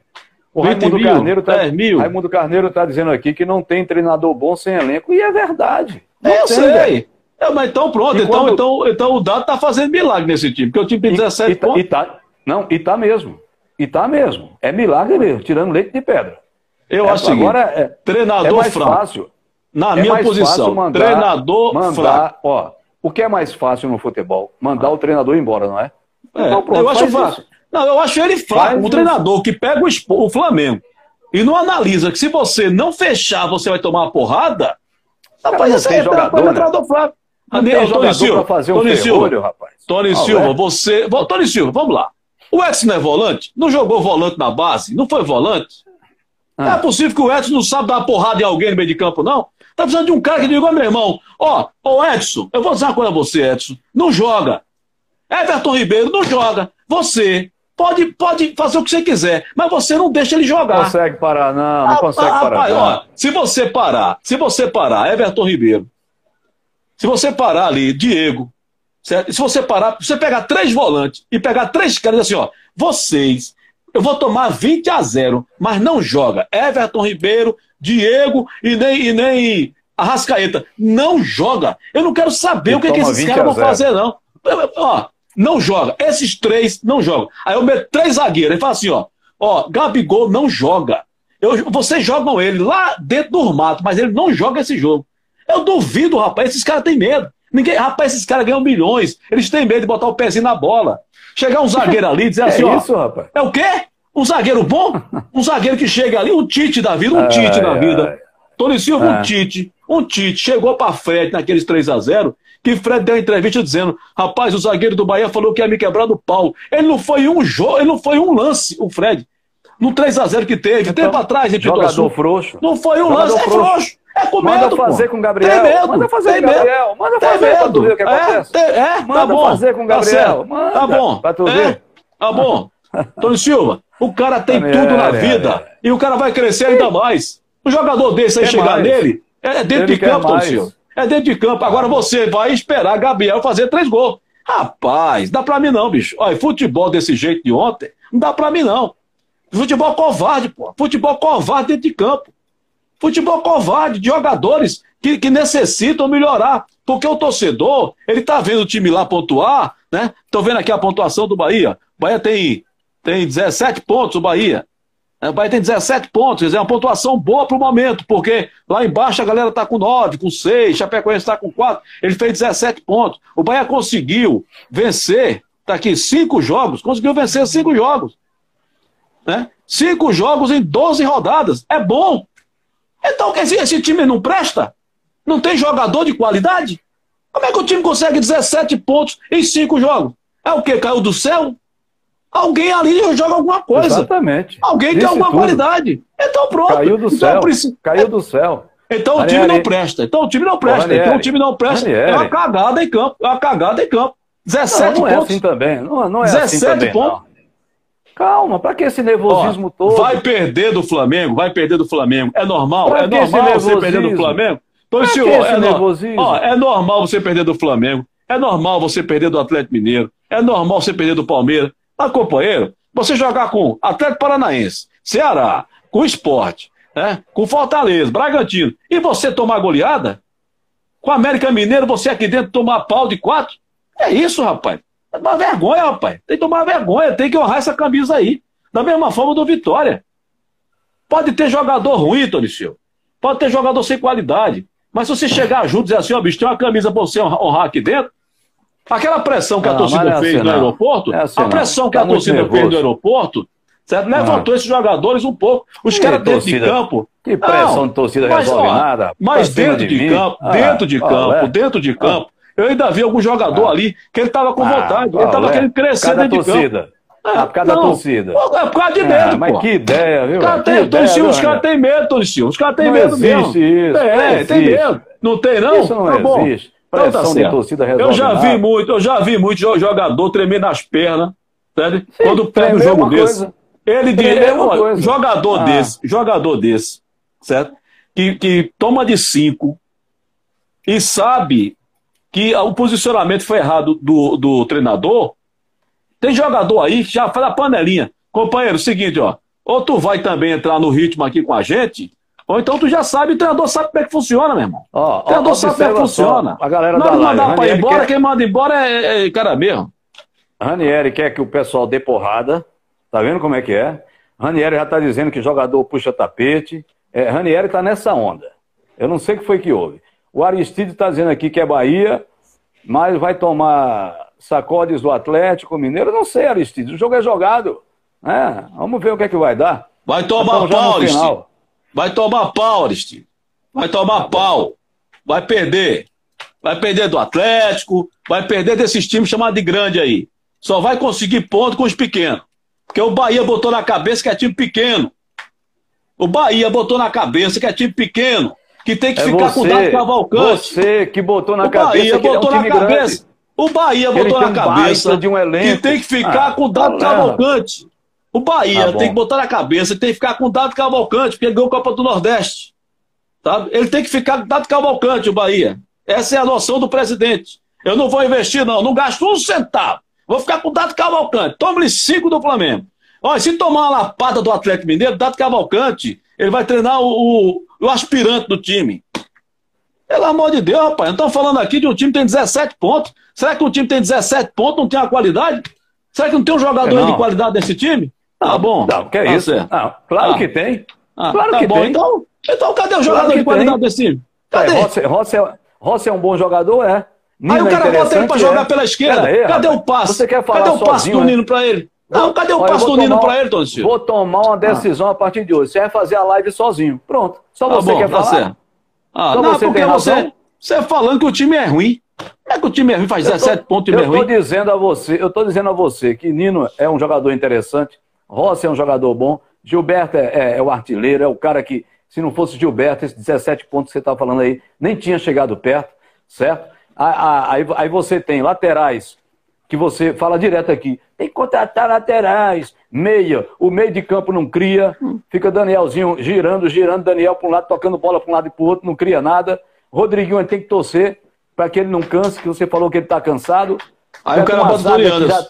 O Raimundo mil, Carneiro tá, mil. Raimundo Carneiro está dizendo aqui que não tem treinador bom sem elenco. E é verdade. Não é, eu tem, sei. É, mas então pronto, então, quando... então, então o Dado está fazendo milagre nesse time, porque o time tem 17 e, pontos. E tá, não, e tá mesmo. E tá mesmo. É milagre mesmo, tirando leite de pedra. Eu é, acho agora é, treinador é mais franco. fácil. Na é minha posição, mandar, treinador mandar, fraco. Ó, o que é mais fácil no futebol? Mandar ah. o treinador embora, não é? é então, pronto, eu acho fácil. Isso. Não, eu acho ele fraco. Faz um treinador que pega o, o Flamengo e não analisa que se você não fechar, você vai tomar uma porrada. Rapaz, esse é, jogador, né? treinador fraco. Não Tony Silva, fazer um Tony Silva, rapaz. Tony ah, Silva, é? você. Tony Silva, vamos lá. O Edson não é volante? Não jogou volante na base? Não foi volante? Ah. Não é possível que o Edson não sabe dar uma porrada em alguém no meio de campo, não? Tá precisando de um cara que diga, meu irmão, ó, ô Edson, eu vou dizer uma coisa a você, Edson. Não joga. Everton Ribeiro não joga. Você pode, pode fazer o que você quiser, mas você não deixa ele jogar. Não consegue parar, não, não ah, consegue ah, parar. Rapaz, ó, se você parar, se você parar, Everton Ribeiro, se você parar ali, Diego, certo? se você parar, você pegar três volantes e pegar três caras assim, ó, vocês, eu vou tomar 20 a 0, mas não joga. Everton Ribeiro, Diego e nem, e nem Arrascaeta. Não joga. Eu não quero saber e o que, que esses caras vão fazer, não. Ó, não joga. Esses três não jogam. Aí eu meto três zagueiros. Ele fala assim, ó. Ó, Gabigol não joga. Eu, vocês jogam ele lá dentro do mato, mas ele não joga esse jogo. Eu duvido, rapaz. Esses caras têm medo. Ninguém, rapaz, esses caras ganham milhões. Eles têm medo de botar o pezinho na bola. Chegar um zagueiro ali e dizer assim, é ó. Isso, rapaz. É o quê? Um zagueiro bom? Um zagueiro que chega ali, um Tite da vida, um ai, Tite da vida. Tony Silva, um Tite. Um Tite. Chegou pra Fred naqueles 3 a 0 que Fred deu uma entrevista dizendo: rapaz, o zagueiro do Bahia falou que ia me quebrar no pau. Ele não foi um jogo, ele não foi um lance, o Fred. No 3x0 que teve, então, tempo atrás, em Jogador frouxo. Não foi um lance, é frouxo. É com medo, Manda fazer pô. com o Gabriel. Tem medo. Manda fazer com o Gabriel. Manda tem fazer medo. pra tu ver o que é, acontece. É, é Manda tá bom. fazer com o Gabriel. Tá, tá bom. Pra tu ver. Tá bom. Tony Silva, o cara tem tudo na vida. E o cara vai crescer ainda mais. Um jogador desse aí chegar mais. nele, é dentro Ele de campo, Tony Silva. É dentro de campo. Agora você vai esperar Gabriel fazer três gols. Rapaz, dá pra mim não, bicho. Olha, futebol desse jeito de ontem, não dá pra mim não. Futebol covarde, pô. Futebol covarde dentro de campo. Futebol covarde de jogadores que, que necessitam melhorar. Porque o torcedor, ele tá vendo o time lá pontuar, né? Tô vendo aqui a pontuação do Bahia. O Bahia tem, tem 17 pontos, o Bahia. É, o Bahia tem 17 pontos, quer dizer, é uma pontuação boa para o momento, porque lá embaixo a galera está com 9, com 6, Chapecoense está com 4, ele fez 17 pontos. O Bahia conseguiu vencer, está aqui, 5 jogos, conseguiu vencer 5 jogos. Né? 5 jogos em 12 rodadas, é bom. Então, esse, esse time não presta? Não tem jogador de qualidade? Como é que o time consegue 17 pontos em 5 jogos? É o que? Caiu do céu? Alguém ali joga alguma coisa. Exatamente. Alguém Disse tem alguma tudo. qualidade. Então pronto. Caiu do então, céu. Preciso... Caiu do céu. Então o time não presta. Então o time não presta. Então o time não presta. É uma cagada em campo. É uma cagada em campo. 17 não, não é pontos. É assim também. Não, não é 17 assim também, pontos. Não. Calma, para que esse nervosismo Ó, todo? Vai perder do Flamengo, vai perder do Flamengo. É normal, pra é normal você perder do Flamengo. Então, senhor, é, nervosismo? Ó, é normal você perder do Flamengo. É normal você perder do Atlético Mineiro. É normal você perder do Palmeiras. Mas, companheiro, você jogar com Atlético Paranaense, Ceará, com Esporte, né? com Fortaleza, Bragantino, e você tomar goleada? Com América Mineiro, você aqui dentro tomar pau de quatro? É isso, rapaz. É uma vergonha, rapaz. Tem que tomar vergonha, tem que honrar essa camisa aí. Da mesma forma do Vitória. Pode ter jogador ruim, Tony Silva. Pode ter jogador sem qualidade. Mas se você chegar junto e dizer assim, ó, oh, bicho, tem uma camisa pra você honrar aqui dentro, Aquela pressão que a torcida é fez assim, no aeroporto, é assim, a pressão que tá a torcida nervoso. fez no aeroporto, certo? levantou ah. esses jogadores um pouco. Os caras dentro de campo. Que pressão não, de torcida mas, resolve ó, nada. Mas dentro de, de campo, ah, dentro de campo, é. dentro de campo, eu ainda vi algum jogador ah. ali que ele estava com ah, vontade, ele estava querendo crescer dentro de campo. Ah, por causa não, da torcida. É por causa de medo, Mas que ideia, viu? Cara tem, ideia, Silva, os caras têm medo, Tony Silva. Os caras têm medo mesmo. Isso, é, tem medo. Não tem, não? Isso não tá existe. Então tá certo. torcida eu já vi muito, eu já vi muito jogador tremer nas pernas, sabe? Sim, Quando pega um jogo desse. Ele de, é, jogador ah. desse, jogador desse, certo? Que, que toma de cinco e sabe que o posicionamento foi errado do, do treinador. Tem jogador aí que já faz a panelinha. Companheiro, seguinte, ó. Ou tu vai também entrar no ritmo aqui com a gente, ou então tu já sabe, o treinador sabe como é que funciona, meu irmão. Ó, o treinador ó, sabe como é que funciona. A galera Não mandar pra ir embora, quer... quem manda embora é, é cara mesmo. Ranieri quer que o pessoal dê porrada. Tá vendo como é que é? Ranieri já tá dizendo que jogador puxa tapete. É, Ranieri tá nessa onda. Eu não sei o que foi que houve. O Aristide tá dizendo aqui que é Bahia, mas vai tomar sacodes do Atlético Mineiro. Não sei, Aristide. O jogo é jogado. É, vamos ver o que é que vai dar. Vai tomar pau, Aristide. Vai tomar pau, Aristide. Vai tomar pau. Vai perder. vai perder do Atlético, vai perder desses times chamados de grande aí. Só vai conseguir ponto com os pequenos. Porque o Bahia botou na cabeça que é time pequeno. O Bahia botou na cabeça que é time pequeno, que tem que é ficar você, com o Dado Cavalcante. Você que botou na o cabeça Bahia que botou é um na cabeça. Grande. O Bahia botou na cabeça de um elenco. que tem que ficar ah, com o Dado tá Cavalcante. O Bahia tá tem que botar na cabeça que tem que ficar com o Dado Cavalcante, porque ele ganhou a Copa do Nordeste. Sabe? Ele tem que ficar com o Dado Cavalcante, o Bahia. Essa é a noção do presidente. Eu não vou investir, não. Não gasto um centavo. Vou ficar com o Dado Cavalcante. Tome-lhe cinco do Flamengo. Olha, se tomar uma lapada do Atlético Mineiro, Dado Cavalcante, ele vai treinar o, o, o aspirante do time. Pelo amor de Deus, rapaz. Não estamos falando aqui de um time que tem 17 pontos. Será que um time que tem 17 pontos não tem a qualidade? Será que não tem um jogador de qualidade desse time? Tá bom. Não, que é tá isso? Não, claro ah. que tem. Ah, claro tá que bom. tem. Então, então cadê o jogador claro de qualidade tem. desse time? Cadê? É, Rossi, Rossi, é, Rossi é um bom jogador, é. Nino Aí o cara bota ele pra jogar é. pela esquerda. Cadê, cadê o passe? Você quer falar cadê o passe sozinho, do Nino pra ele? Não, cadê o passo do Nino pra ele, Tony Silva? Vou tomar uma decisão ah. a partir de hoje. Você vai fazer a live sozinho. Pronto. Só tá você bom, quer tá falar. Certo. Ah, Só não, você porque você, você falando que o time é ruim. É que o time é ruim, faz 17 tô, pontos e é ruim. Eu tô dizendo a você, eu tô dizendo a você que Nino é um jogador interessante, Rossi é um jogador bom, Gilberto é, é, é o artilheiro, é o cara que, se não fosse Gilberto, esses 17 pontos que você tá falando aí, nem tinha chegado perto, certo? Aí, aí você tem laterais que você fala direto aqui. Tem que contratar laterais, meia. O meio de campo não cria. Fica Danielzinho girando, girando, Daniel para um lado, tocando bola para um lado e para o outro, não cria nada. Rodriguinho tem que torcer para que ele não canse, que você falou que ele está cansado. Aí o cara bota o já,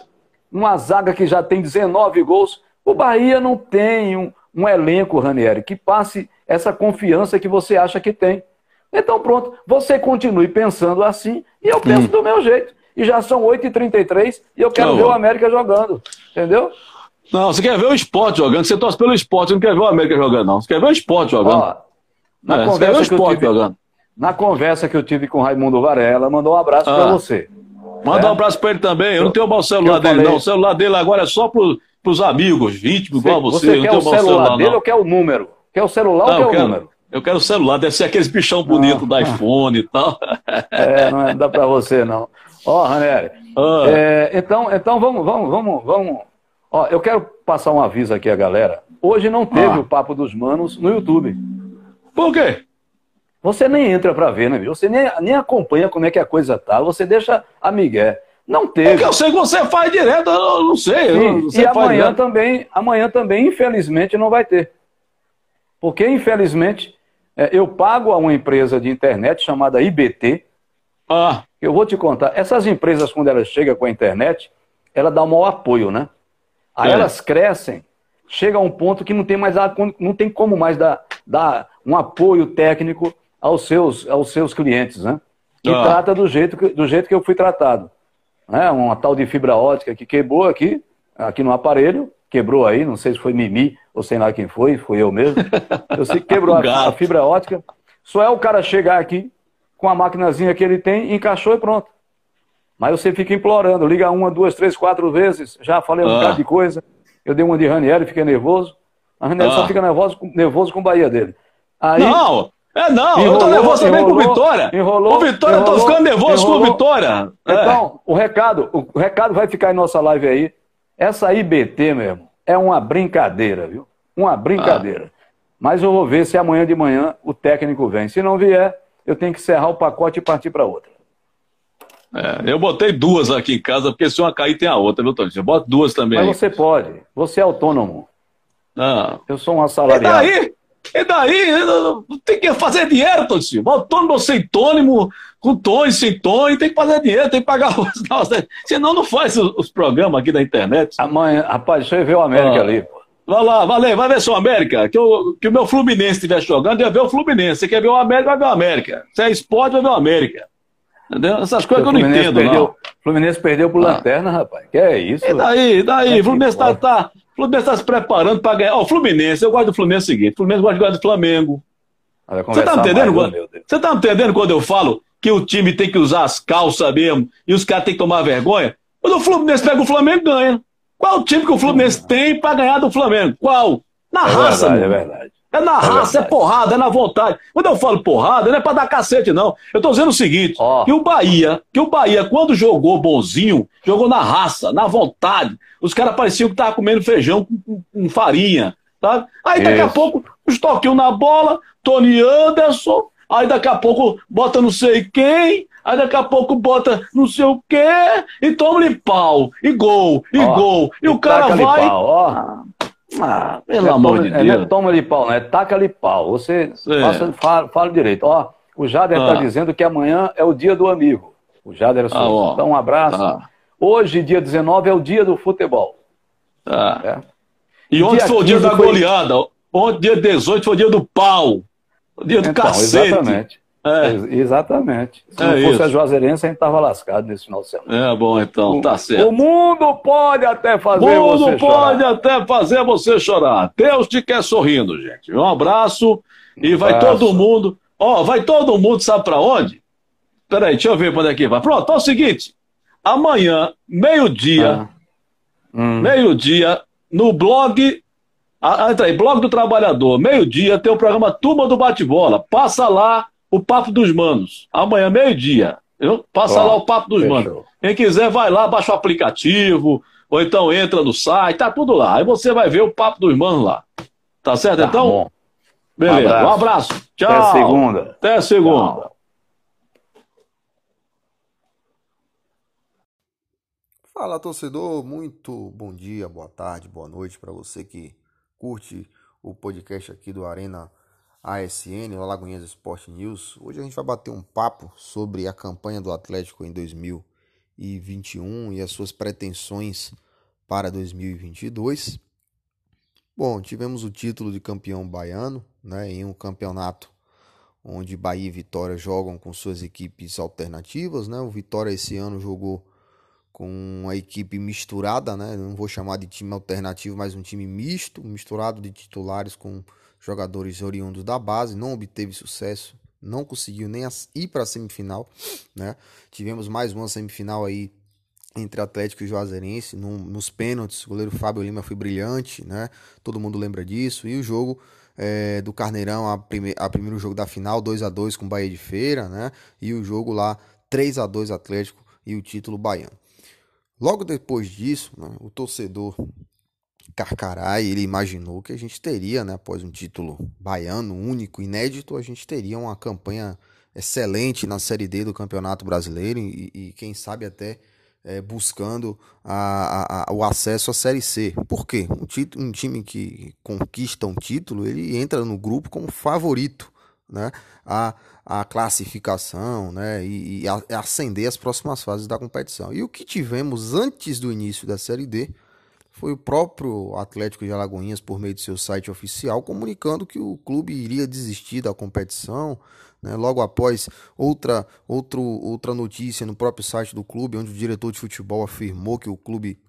Uma zaga que já tem 19 gols. O Bahia não tem um, um elenco, Ranieri, que passe essa confiança que você acha que tem. Então pronto, você continue pensando assim e eu penso hum. do meu jeito e já são 8h33 e eu quero não, ver o América jogando. Entendeu? Não, você quer ver o esporte jogando, você torce pelo esporte, você não quer ver o América jogando, não. Você quer ver o esporte jogando. Ó, na, é, conversa que eu tive, jogando. na conversa que eu tive com o Raimundo Varela, mandou um abraço ah. para você. Manda é? um abraço para ele também. Eu não tenho o celular dele, falei... não. O celular dele agora é só para os amigos, íntimos, igual você. Você quer o celular, celular dele não. ou quer o número? Quer o celular não, ou quer o número? Eu quero o celular, deve ser aqueles bichão bonito do iPhone e tal. É, não é, dá para você não. Ó, oh, Ranieri, ah. é, então, então vamos, vamos, vamos, vamos. Ó, eu quero passar um aviso aqui à galera. Hoje não teve ah. o Papo dos Manos no YouTube. Por quê? Você nem entra para ver, né, viu? Você nem, nem acompanha como é que a coisa tá. Você deixa a Miguel. Não teve. Porque eu sei que você faz direto, eu não sei. Sim, e amanhã também, amanhã também, infelizmente, não vai ter. Porque, infelizmente, é, eu pago a uma empresa de internet chamada IBT. Ah. Eu vou te contar, essas empresas, quando elas chegam com a internet, ela dá um maior apoio, né? Aí é. elas crescem, chega a um ponto que não tem mais não tem como mais dar, dar um apoio técnico aos seus, aos seus clientes, né? E ah. trata do jeito, que, do jeito que eu fui tratado. Né? Uma tal de fibra ótica que quebrou aqui, aqui no aparelho, quebrou aí, não sei se foi Mimi ou sei lá quem foi, foi eu mesmo. Eu sei que quebrou a, a fibra ótica. Só é o cara chegar aqui, com a maquinazinha que ele tem, encaixou e pronto. Mas você fica implorando, liga uma, duas, três, quatro vezes, já falei um ah. bocado de coisa. Eu dei uma de Ranieri, fiquei nervoso. A Ranieri ah. só fica nervoso, nervoso com o Bahia dele. Aí, não, é não, enrolou, eu tô nervoso também enrolou, com o Vitória. Enrolou, o Vitória, enrolou, eu tô ficando nervoso enrolou. com o Vitória. É. Então, é. o recado, o recado vai ficar em nossa live aí. Essa IBT, mesmo, é uma brincadeira, viu? Uma brincadeira. Ah. Mas eu vou ver se amanhã de manhã o técnico vem. Se não vier, eu tenho que encerrar o pacote e partir para outra. É, eu botei duas aqui em casa, porque se uma cair tem a outra, viu, Tony? Eu boto duas também. Mas aí. você pode. Você é autônomo. Não. Eu sou um assalariado. E daí? E daí? Tem que fazer dinheiro, Silva. Autônomo sem tônimo, com Tony, sem Tony, tem que fazer dinheiro, tem que pagar os. Nossa, senão não faz os, os, programas aqui da internet. Amanhã, rapaz, deixa eu ver o América ah. ali, pô. Vai lá, valeu, vai ver se o América. Que, o, que o meu Fluminense estiver jogando, ia ver o Fluminense. Você quer ver o América, vai ver o América. Se é esporte, vai ver o América. Entendeu? Essas coisas que eu não entendo, perdeu, não. Fluminense perdeu pro ah. Lanterna, rapaz. Que é isso? E daí, daí? O Fluminense tá, tá, Fluminense tá se preparando para ganhar. Ó, o Fluminense, eu gosto do Fluminense seguinte. O Fluminense gosta de jogar do Flamengo. Você tá entendendo? Mais, quando, você tá entendendo quando eu falo que o time tem que usar as calças mesmo e os caras têm que tomar vergonha? Quando o Fluminense pega o Flamengo, ganha. Qual o time que o Fluminense tem para ganhar do Flamengo? Qual? Na é raça, verdade, É verdade. É na é raça, é porrada, é na vontade. Quando eu falo porrada, não é pra dar cacete, não. Eu tô dizendo o seguinte: oh. que o Bahia, que o Bahia, quando jogou bonzinho, jogou na raça, na vontade. Os caras pareciam que estavam comendo feijão com, com, com farinha. Tá? Aí daqui Isso. a pouco, os toquinhos na bola, Tony Anderson, aí daqui a pouco bota não sei quem, aí daqui a pouco bota não sei o quê, e toma-lhe pau, e gol, e oh, gol. E, e o cara vai. Pau, ó. Ah, pelo amor de Deus. Não é toma-lhe pau, né? Taca-lhe pau. Você faça, fala, fala, direito. Ó, o Jader está ah. dizendo que amanhã é o dia do amigo. O Jader ah, ó. Então, um abraço. Ah. Hoje, dia 19, é o dia do futebol. Ah. É. E ontem foi o dia da foi... goleada. Ontem, dia 18, foi o dia do pau. Dia do então, cacete. Exatamente. É. Exatamente. Se é não fosse isso. a Juazeirense, a gente tava lascado nesse final de semana. É bom, então, o, tá certo. O mundo pode até fazer você chorar. O mundo pode até fazer você chorar. Deus te quer sorrindo, gente. Um abraço e um vai abraço. todo mundo. Ó, vai todo mundo, sabe para onde? Peraí, deixa eu ver quando é que vai. Pronto, é o seguinte. Amanhã, meio-dia, ah. hum. meio-dia, no blog ah, entra aí, Blog do Trabalhador, meio-dia, tem o programa Turma do Bate-Bola. Passa lá o Papo dos Manos. Amanhã, meio-dia. Passa lá o Papo dos fechou. Manos. Quem quiser, vai lá, baixa o aplicativo, ou então entra no site, tá tudo lá. Aí você vai ver o Papo dos Manos lá. Tá certo, tá então? Bom. Beleza. Um abraço. um abraço. Tchau. Até segunda. Até segunda. Tchau. Fala torcedor, muito bom dia, boa tarde, boa noite para você que curte o podcast aqui do Arena ASN, Lagoinhas Sport News. Hoje a gente vai bater um papo sobre a campanha do Atlético em 2021 e as suas pretensões para 2022. Bom, tivemos o título de campeão baiano, né, em um campeonato onde Bahia e Vitória jogam com suas equipes alternativas, né? O Vitória esse ano jogou com uma equipe misturada, né? Não vou chamar de time alternativo, mas um time misto, misturado de titulares com jogadores oriundos da base, não obteve sucesso, não conseguiu nem ir para a semifinal, né? Tivemos mais uma semifinal aí entre Atlético e Juazeirense, no, nos pênaltis, o goleiro Fábio Lima foi brilhante, né? Todo mundo lembra disso. E o jogo é, do Carneirão, a, prime a primeiro jogo da final, 2 a 2 com Bahia de Feira, né? E o jogo lá 3 a 2 Atlético e o título baiano. Logo depois disso, né, o torcedor Carcarai, ele imaginou que a gente teria, né, após um título baiano único, inédito, a gente teria uma campanha excelente na Série D do Campeonato Brasileiro e, e quem sabe até é, buscando a, a, o acesso à Série C. Por quê? Um, título, um time que conquista um título, ele entra no grupo como favorito né, a, a classificação né, e, e ascender as próximas fases da competição. E o que tivemos antes do início da Série D foi o próprio Atlético de Alagoinhas, por meio de seu site oficial, comunicando que o clube iria desistir da competição. Né, logo após outra, outro, outra notícia no próprio site do clube, onde o diretor de futebol afirmou que o clube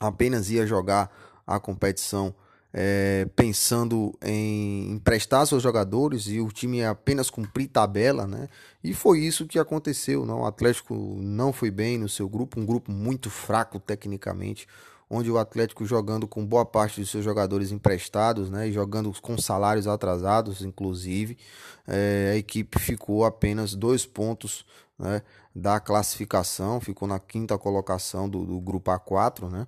apenas ia jogar a competição é, pensando em emprestar seus jogadores e o time apenas cumprir tabela, né? E foi isso que aconteceu. Não? O Atlético não foi bem no seu grupo, um grupo muito fraco tecnicamente, onde o Atlético jogando com boa parte dos seus jogadores emprestados, né? E jogando com salários atrasados, inclusive, é, a equipe ficou apenas dois pontos né, da classificação, ficou na quinta colocação do, do grupo A4, né?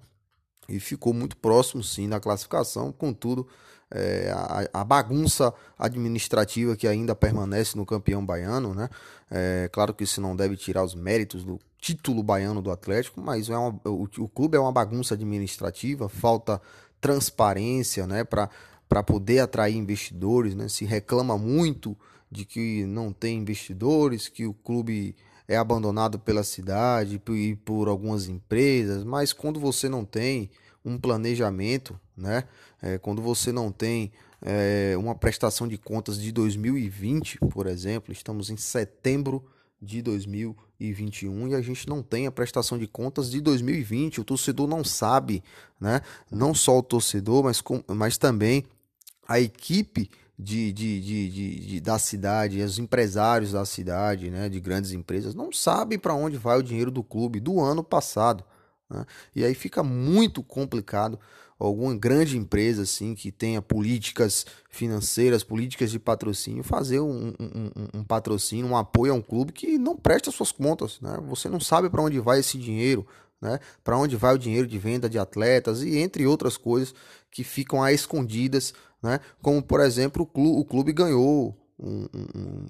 E ficou muito próximo sim na classificação, contudo é, a, a, bagunça administrativa que ainda permanece no campeão baiano, né? É, claro que isso não deve tirar os méritos do título baiano do Atlético, mas é uma, o, o clube é uma bagunça administrativa, falta transparência, né? Para poder atrair investidores, né? Se reclama muito de que não tem investidores, que o clube é abandonado pela cidade e por algumas empresas, mas quando você não tem um planejamento, né? É, quando você não tem é, uma prestação de contas de 2020, por exemplo, estamos em setembro de 2021 e a gente não tem a prestação de contas de 2020. O torcedor não sabe, né? Não só o torcedor, mas, com, mas também a equipe de, de, de, de, da cidade, os empresários da cidade, né, de grandes empresas, não sabem para onde vai o dinheiro do clube do ano passado. Né? E aí fica muito complicado alguma grande empresa assim que tenha políticas financeiras, políticas de patrocínio, fazer um, um, um, patrocínio, um apoio a um clube que não presta suas contas. Né? Você não sabe para onde vai esse dinheiro, né? para onde vai o dinheiro de venda de atletas e entre outras coisas que ficam escondidas, né? como por exemplo o clube, o clube ganhou um, um,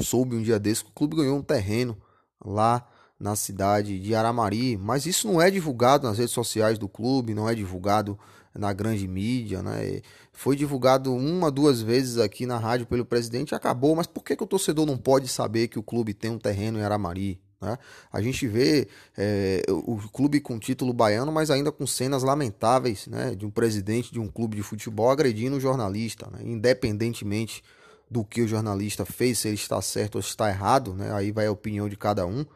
soube um dia desse que o clube ganhou um terreno lá na cidade de Aramari, mas isso não é divulgado nas redes sociais do clube, não é divulgado na grande mídia, né? Foi divulgado uma, duas vezes aqui na rádio pelo presidente e acabou. Mas por que, que o torcedor não pode saber que o clube tem um terreno em Aramari? Né? A gente vê é, o clube com título baiano, mas ainda com cenas lamentáveis né, de um presidente de um clube de futebol agredindo o jornalista, né? independentemente do que o jornalista fez, se ele está certo ou está errado, né? aí vai a opinião de cada um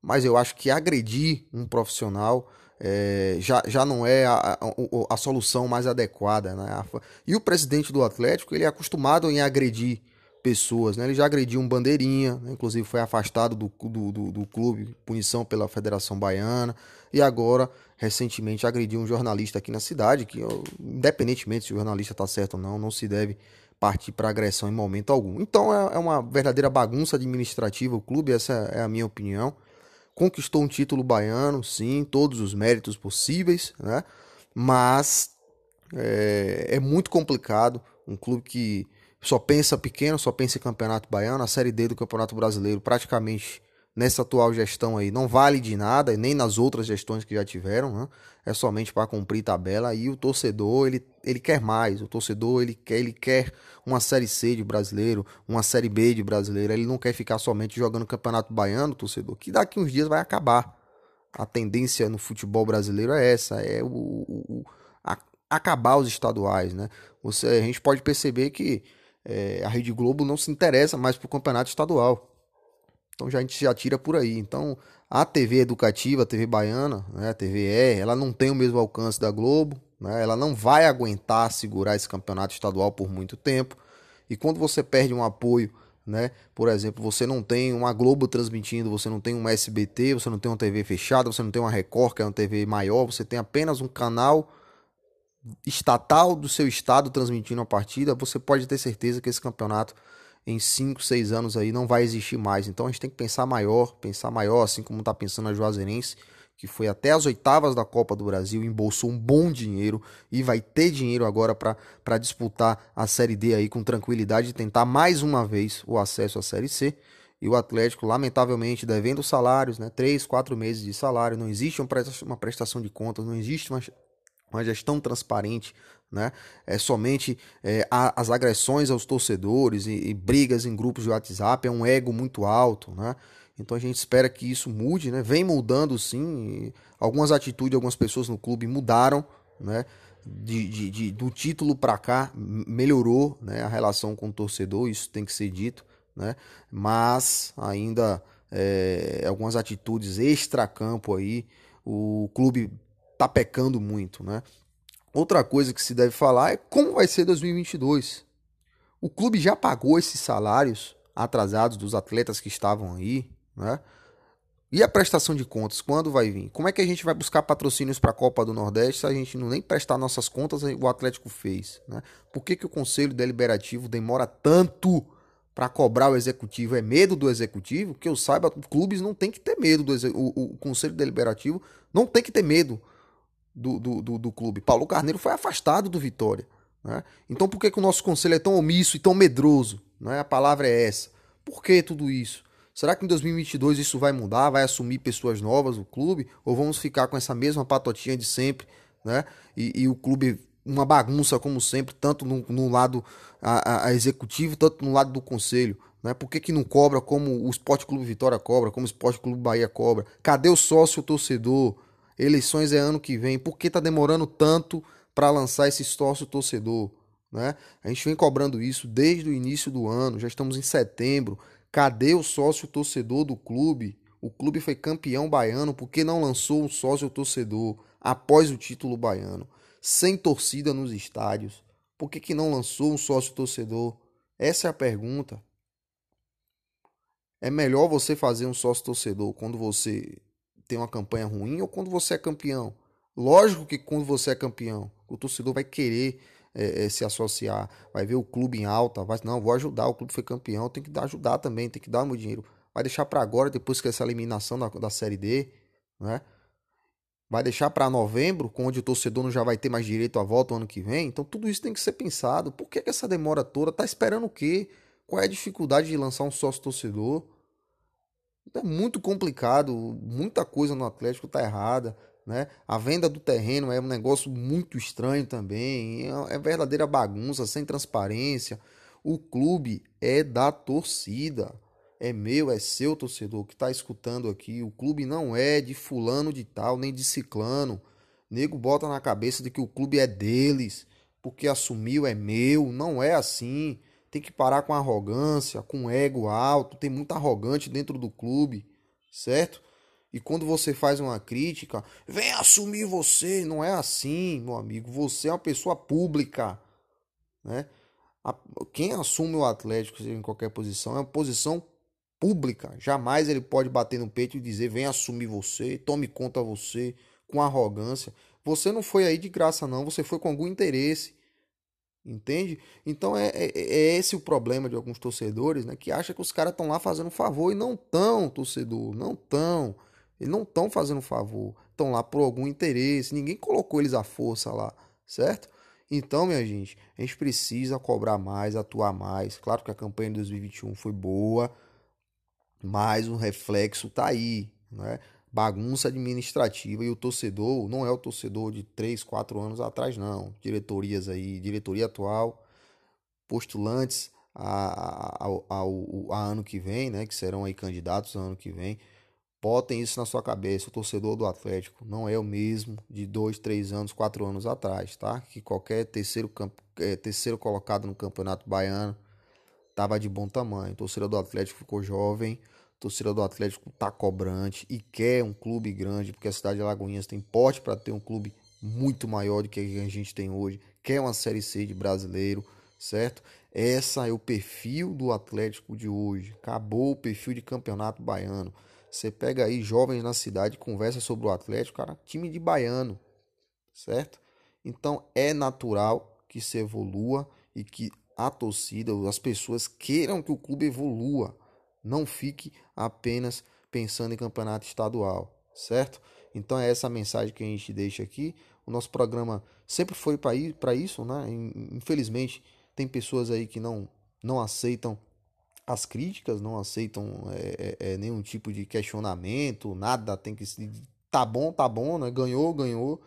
mas eu acho que agredir um profissional é, já, já não é a, a, a, solução mais adequada. Né? E o presidente do Atlético ele é acostumado em agredir pessoas. Né? Ele já agrediu um bandeirinha, né? inclusive foi afastado do, do, do, do, clube, punição pela Federação Baiana, e agora, recentemente, agrediu um jornalista aqui na cidade, que independentemente se o jornalista está certo ou não, não se deve partir para agressão em momento algum. Então é, é uma verdadeira bagunça administrativa o clube, essa é a minha opinião conquistou um título baiano, sim, todos os méritos possíveis, né? Mas é, é, muito complicado. Um clube que só pensa pequeno, só pensa em campeonato baiano, a Série D do Campeonato Brasileiro praticamente nessa atual gestão aí não vale de nada, nem nas outras gestões que já tiveram, né? é somente para cumprir tabela e o torcedor ele, ele quer mais, o torcedor ele quer, ele quer uma série C de brasileiro, uma série B de brasileiro, ele não quer ficar somente jogando campeonato baiano, torcedor, que daqui uns dias vai acabar. A tendência no futebol brasileiro é essa, é o, o a, acabar os estaduais, né? Você, a gente pode perceber que é, a Rede Globo não se interessa mais por campeonato estadual. Então já, a gente já tira por aí. Então a TV educativa, a TV baiana, né, a TVE, ela não tem o mesmo alcance da Globo, né, ela não vai aguentar segurar esse campeonato estadual por muito tempo. E quando você perde um apoio, né, por exemplo, você não tem uma Globo transmitindo, você não tem um SBT, você não tem uma TV fechada, você não tem uma Record, que é uma TV maior, você tem apenas um canal estatal do seu estado transmitindo a partida, você pode ter certeza que esse campeonato em 5, 6 anos aí não vai existir mais. Então a gente tem que pensar maior, pensar maior, assim como está pensando a Juazeirense, que foi até as oitavas da Copa do Brasil, embolsou um bom dinheiro e vai ter dinheiro agora para disputar a Série D aí com tranquilidade e tentar mais uma vez o acesso à Série C. E o Atlético, lamentavelmente, devendo salários, né? Três, quatro meses de salário, não existe uma prestação de contas, não existe uma, uma gestão transparente, né? É somente é, a, as agressões aos torcedores e, e, brigas em grupos de WhatsApp, é um ego muito alto, né? Então a gente espera que isso mude, né? Vem mudando sim, algumas atitudes, algumas pessoas no clube mudaram, né? De, de, de do título para cá melhorou, né? A relação com o torcedor, isso tem que ser dito, né? Mas ainda é, algumas atitudes extra-campo aí, o clube tá pecando muito, né? Outra coisa que se deve falar é como vai ser 2022. O clube já pagou esses salários atrasados dos atletas que estavam aí, né? E a prestação de contas, quando vai vir? Como é que a gente vai buscar patrocínios para a Copa do Nordeste se a gente não nem prestar nossas contas o Atlético fez? Né? Por que, que o Conselho Deliberativo demora tanto para cobrar o Executivo? É medo do Executivo? Que eu saiba, clubes não tem que ter medo do o, o Conselho Deliberativo não tem que ter medo do, do, do, do clube. Paulo Carneiro foi afastado do Vitória. Né? Então por que, que o nosso conselho é tão omisso e tão medroso? Né? A palavra é essa. Por que tudo isso? Será que em 2022 isso vai mudar? Vai assumir pessoas novas no clube? Ou vamos ficar com essa mesma patotinha de sempre? Né? E, e o clube, uma bagunça como sempre, tanto no, no lado a, a executivo, tanto no lado do conselho. Né? Por que, que não cobra como o Esporte Clube Vitória cobra, como o Esporte Clube Bahia cobra? Cadê o sócio torcedor? Eleições é ano que vem. Por que está demorando tanto para lançar esse sócio torcedor? Né? A gente vem cobrando isso desde o início do ano, já estamos em setembro. Cadê o sócio torcedor do clube? O clube foi campeão baiano porque não lançou um sócio torcedor após o título baiano, sem torcida nos estádios. Por que, que não lançou um sócio torcedor? Essa é a pergunta. É melhor você fazer um sócio torcedor quando você tem uma campanha ruim ou quando você é campeão. Lógico que quando você é campeão, o torcedor vai querer é, é, se associar, vai ver o clube em alta, vai não, vou ajudar, o clube foi campeão, tem que dar, ajudar também, tem que dar meu dinheiro. Vai deixar para agora, depois que essa eliminação da, da Série D, né? Vai deixar para novembro, onde o torcedor não já vai ter mais direito à volta ano que vem. Então tudo isso tem que ser pensado. Por que, que essa demora toda? Tá esperando o quê? Qual é a dificuldade de lançar um sócio torcedor? É muito complicado, muita coisa no Atlético tá errada. Né? A venda do terreno é um negócio muito estranho também, é, é verdadeira bagunça, sem transparência. O clube é da torcida, é meu, é seu torcedor que está escutando aqui. O clube não é de fulano de tal, nem de ciclano. Nego bota na cabeça de que o clube é deles, porque assumiu é meu. Não é assim. Tem que parar com arrogância, com ego alto. Tem muita arrogante dentro do clube, certo? E quando você faz uma crítica, vem assumir você. Não é assim, meu amigo. Você é uma pessoa pública. Né? Quem assume o Atlético em qualquer posição é uma posição pública. Jamais ele pode bater no peito e dizer: vem assumir você, tome conta você, com arrogância. Você não foi aí de graça, não. Você foi com algum interesse. Entende? Então é, é, é esse o problema de alguns torcedores, né? Que acham que os caras estão lá fazendo favor e não estão, torcedor. Não estão. Eles não estão fazendo favor, estão lá por algum interesse. Ninguém colocou eles à força lá, certo? Então, minha gente, a gente precisa cobrar mais, atuar mais. Claro que a campanha de 2021 foi boa, mas o reflexo tá aí, né? Bagunça administrativa e o torcedor não é o torcedor de 3, 4 anos atrás, não. Diretorias aí, diretoria atual, postulantes a, a, a, a, ano que vem, né? Que serão aí candidatos ano que vem Botem isso na sua cabeça. O torcedor do Atlético não é o mesmo de dois, três anos, quatro anos atrás, tá? Que qualquer terceiro, campo, é, terceiro colocado no Campeonato Baiano tava de bom tamanho. O torcedor do Atlético ficou jovem. O torcedor do Atlético tá cobrante e quer um clube grande, porque a cidade de Alagoinhas tem porte para ter um clube muito maior do que a gente tem hoje. Quer uma Série C de brasileiro, certo? Essa é o perfil do Atlético de hoje. Acabou o perfil de campeonato baiano. Você pega aí jovens na cidade, conversa sobre o Atlético, cara, time de baiano, certo? Então é natural que se evolua e que a torcida, as pessoas queiram que o clube evolua, não fique apenas pensando em campeonato estadual, certo? Então é essa mensagem que a gente deixa aqui. O nosso programa sempre foi para isso, né? Infelizmente tem pessoas aí que não não aceitam as críticas, não aceitam é, é, é, nenhum tipo de questionamento, nada tem que. Tá bom, tá bom, né? Ganhou, ganhou,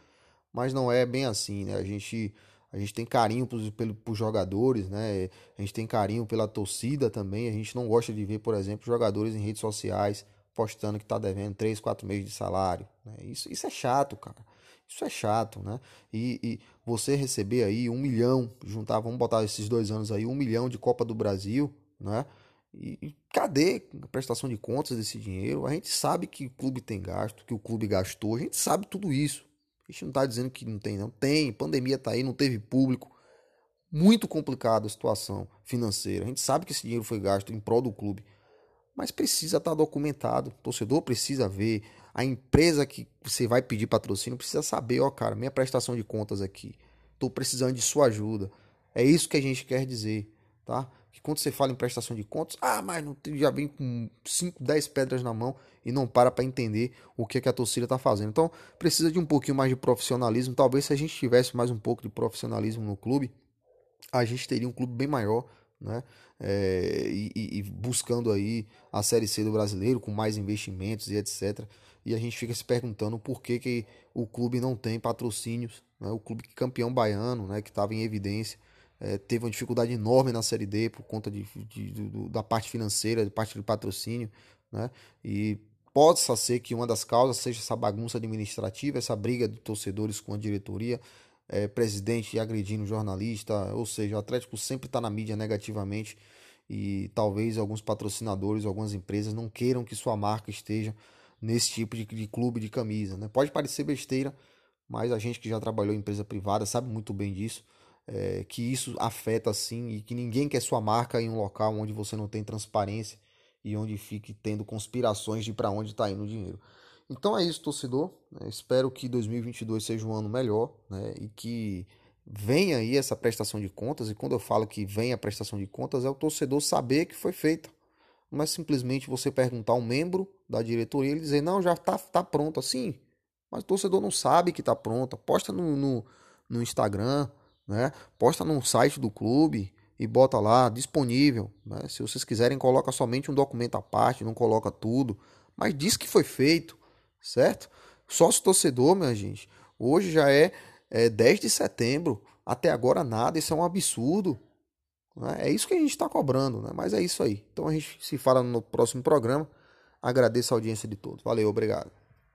mas não é bem assim, né? A gente, a gente tem carinho por, pelo, por jogadores, né? A gente tem carinho pela torcida também. A gente não gosta de ver, por exemplo, jogadores em redes sociais postando que tá devendo 3, 4 meses de salário. Né? Isso, isso é chato, cara. Isso é chato, né? E, e, você receber aí um milhão, juntar, vamos botar esses dois anos aí, um milhão de Copa do Brasil, né? E, e cadê a prestação de contas desse dinheiro? A gente sabe que o clube tem gasto, que o clube gastou, a gente sabe tudo isso. A gente não está dizendo que não tem, não. Tem, pandemia está aí, não teve público. Muito complicada a situação financeira. A gente sabe que esse dinheiro foi gasto em prol do clube. Mas precisa estar tá documentado. O torcedor precisa ver. A empresa que você vai pedir patrocínio precisa saber, ó, cara, minha prestação de contas aqui. Estou precisando de sua ajuda. É isso que a gente quer dizer, tá? Que quando você fala em prestação de contas, ah, mas não, já vem com 5, 10 pedras na mão e não para para entender o que, é que a torcida está fazendo. Então, precisa de um pouquinho mais de profissionalismo. Talvez se a gente tivesse mais um pouco de profissionalismo no clube, a gente teria um clube bem maior, né? É, e, e, buscando aí a Série C do brasileiro com mais investimentos e etc. E a gente fica se perguntando por que, que o clube não tem patrocínios, né? o clube campeão baiano, né? que estava em evidência é, teve uma dificuldade enorme na Série D por conta de, de, de, da parte financeira, da parte do patrocínio, né? E possa ser que uma das causas seja essa bagunça administrativa, essa briga de torcedores com a diretoria, é, presidente agredindo jornalista, ou seja, o Atlético sempre está na mídia negativamente e talvez alguns patrocinadores, algumas empresas não queiram que sua marca esteja nesse tipo de, de clube de camisa, né? Pode parecer besteira, mas a gente que já trabalhou em empresa privada sabe muito bem disso é, que isso afeta sim e que ninguém quer sua marca em um local onde você não tem transparência e onde fique tendo conspirações de para onde está indo o dinheiro. Então é isso, torcedor. Né? Espero que 2022 seja um ano melhor né? e que venha aí essa prestação de contas. E quando eu falo que vem a prestação de contas, é o torcedor saber que foi feita. Não é simplesmente você perguntar um membro da diretoria e dizer, não, já está tá pronto assim. Mas o torcedor não sabe que está pronto. Posta no, no, no Instagram, né? posta no site do clube e bota lá disponível. Né? Se vocês quiserem, coloca somente um documento à parte, não coloca tudo. Mas diz que foi feito certo? Sócio torcedor, minha gente, hoje já é, é 10 de setembro, até agora nada, isso é um absurdo. Né? É isso que a gente está cobrando, né? mas é isso aí. Então a gente se fala no próximo programa. Agradeço a audiência de todos. Valeu, obrigado.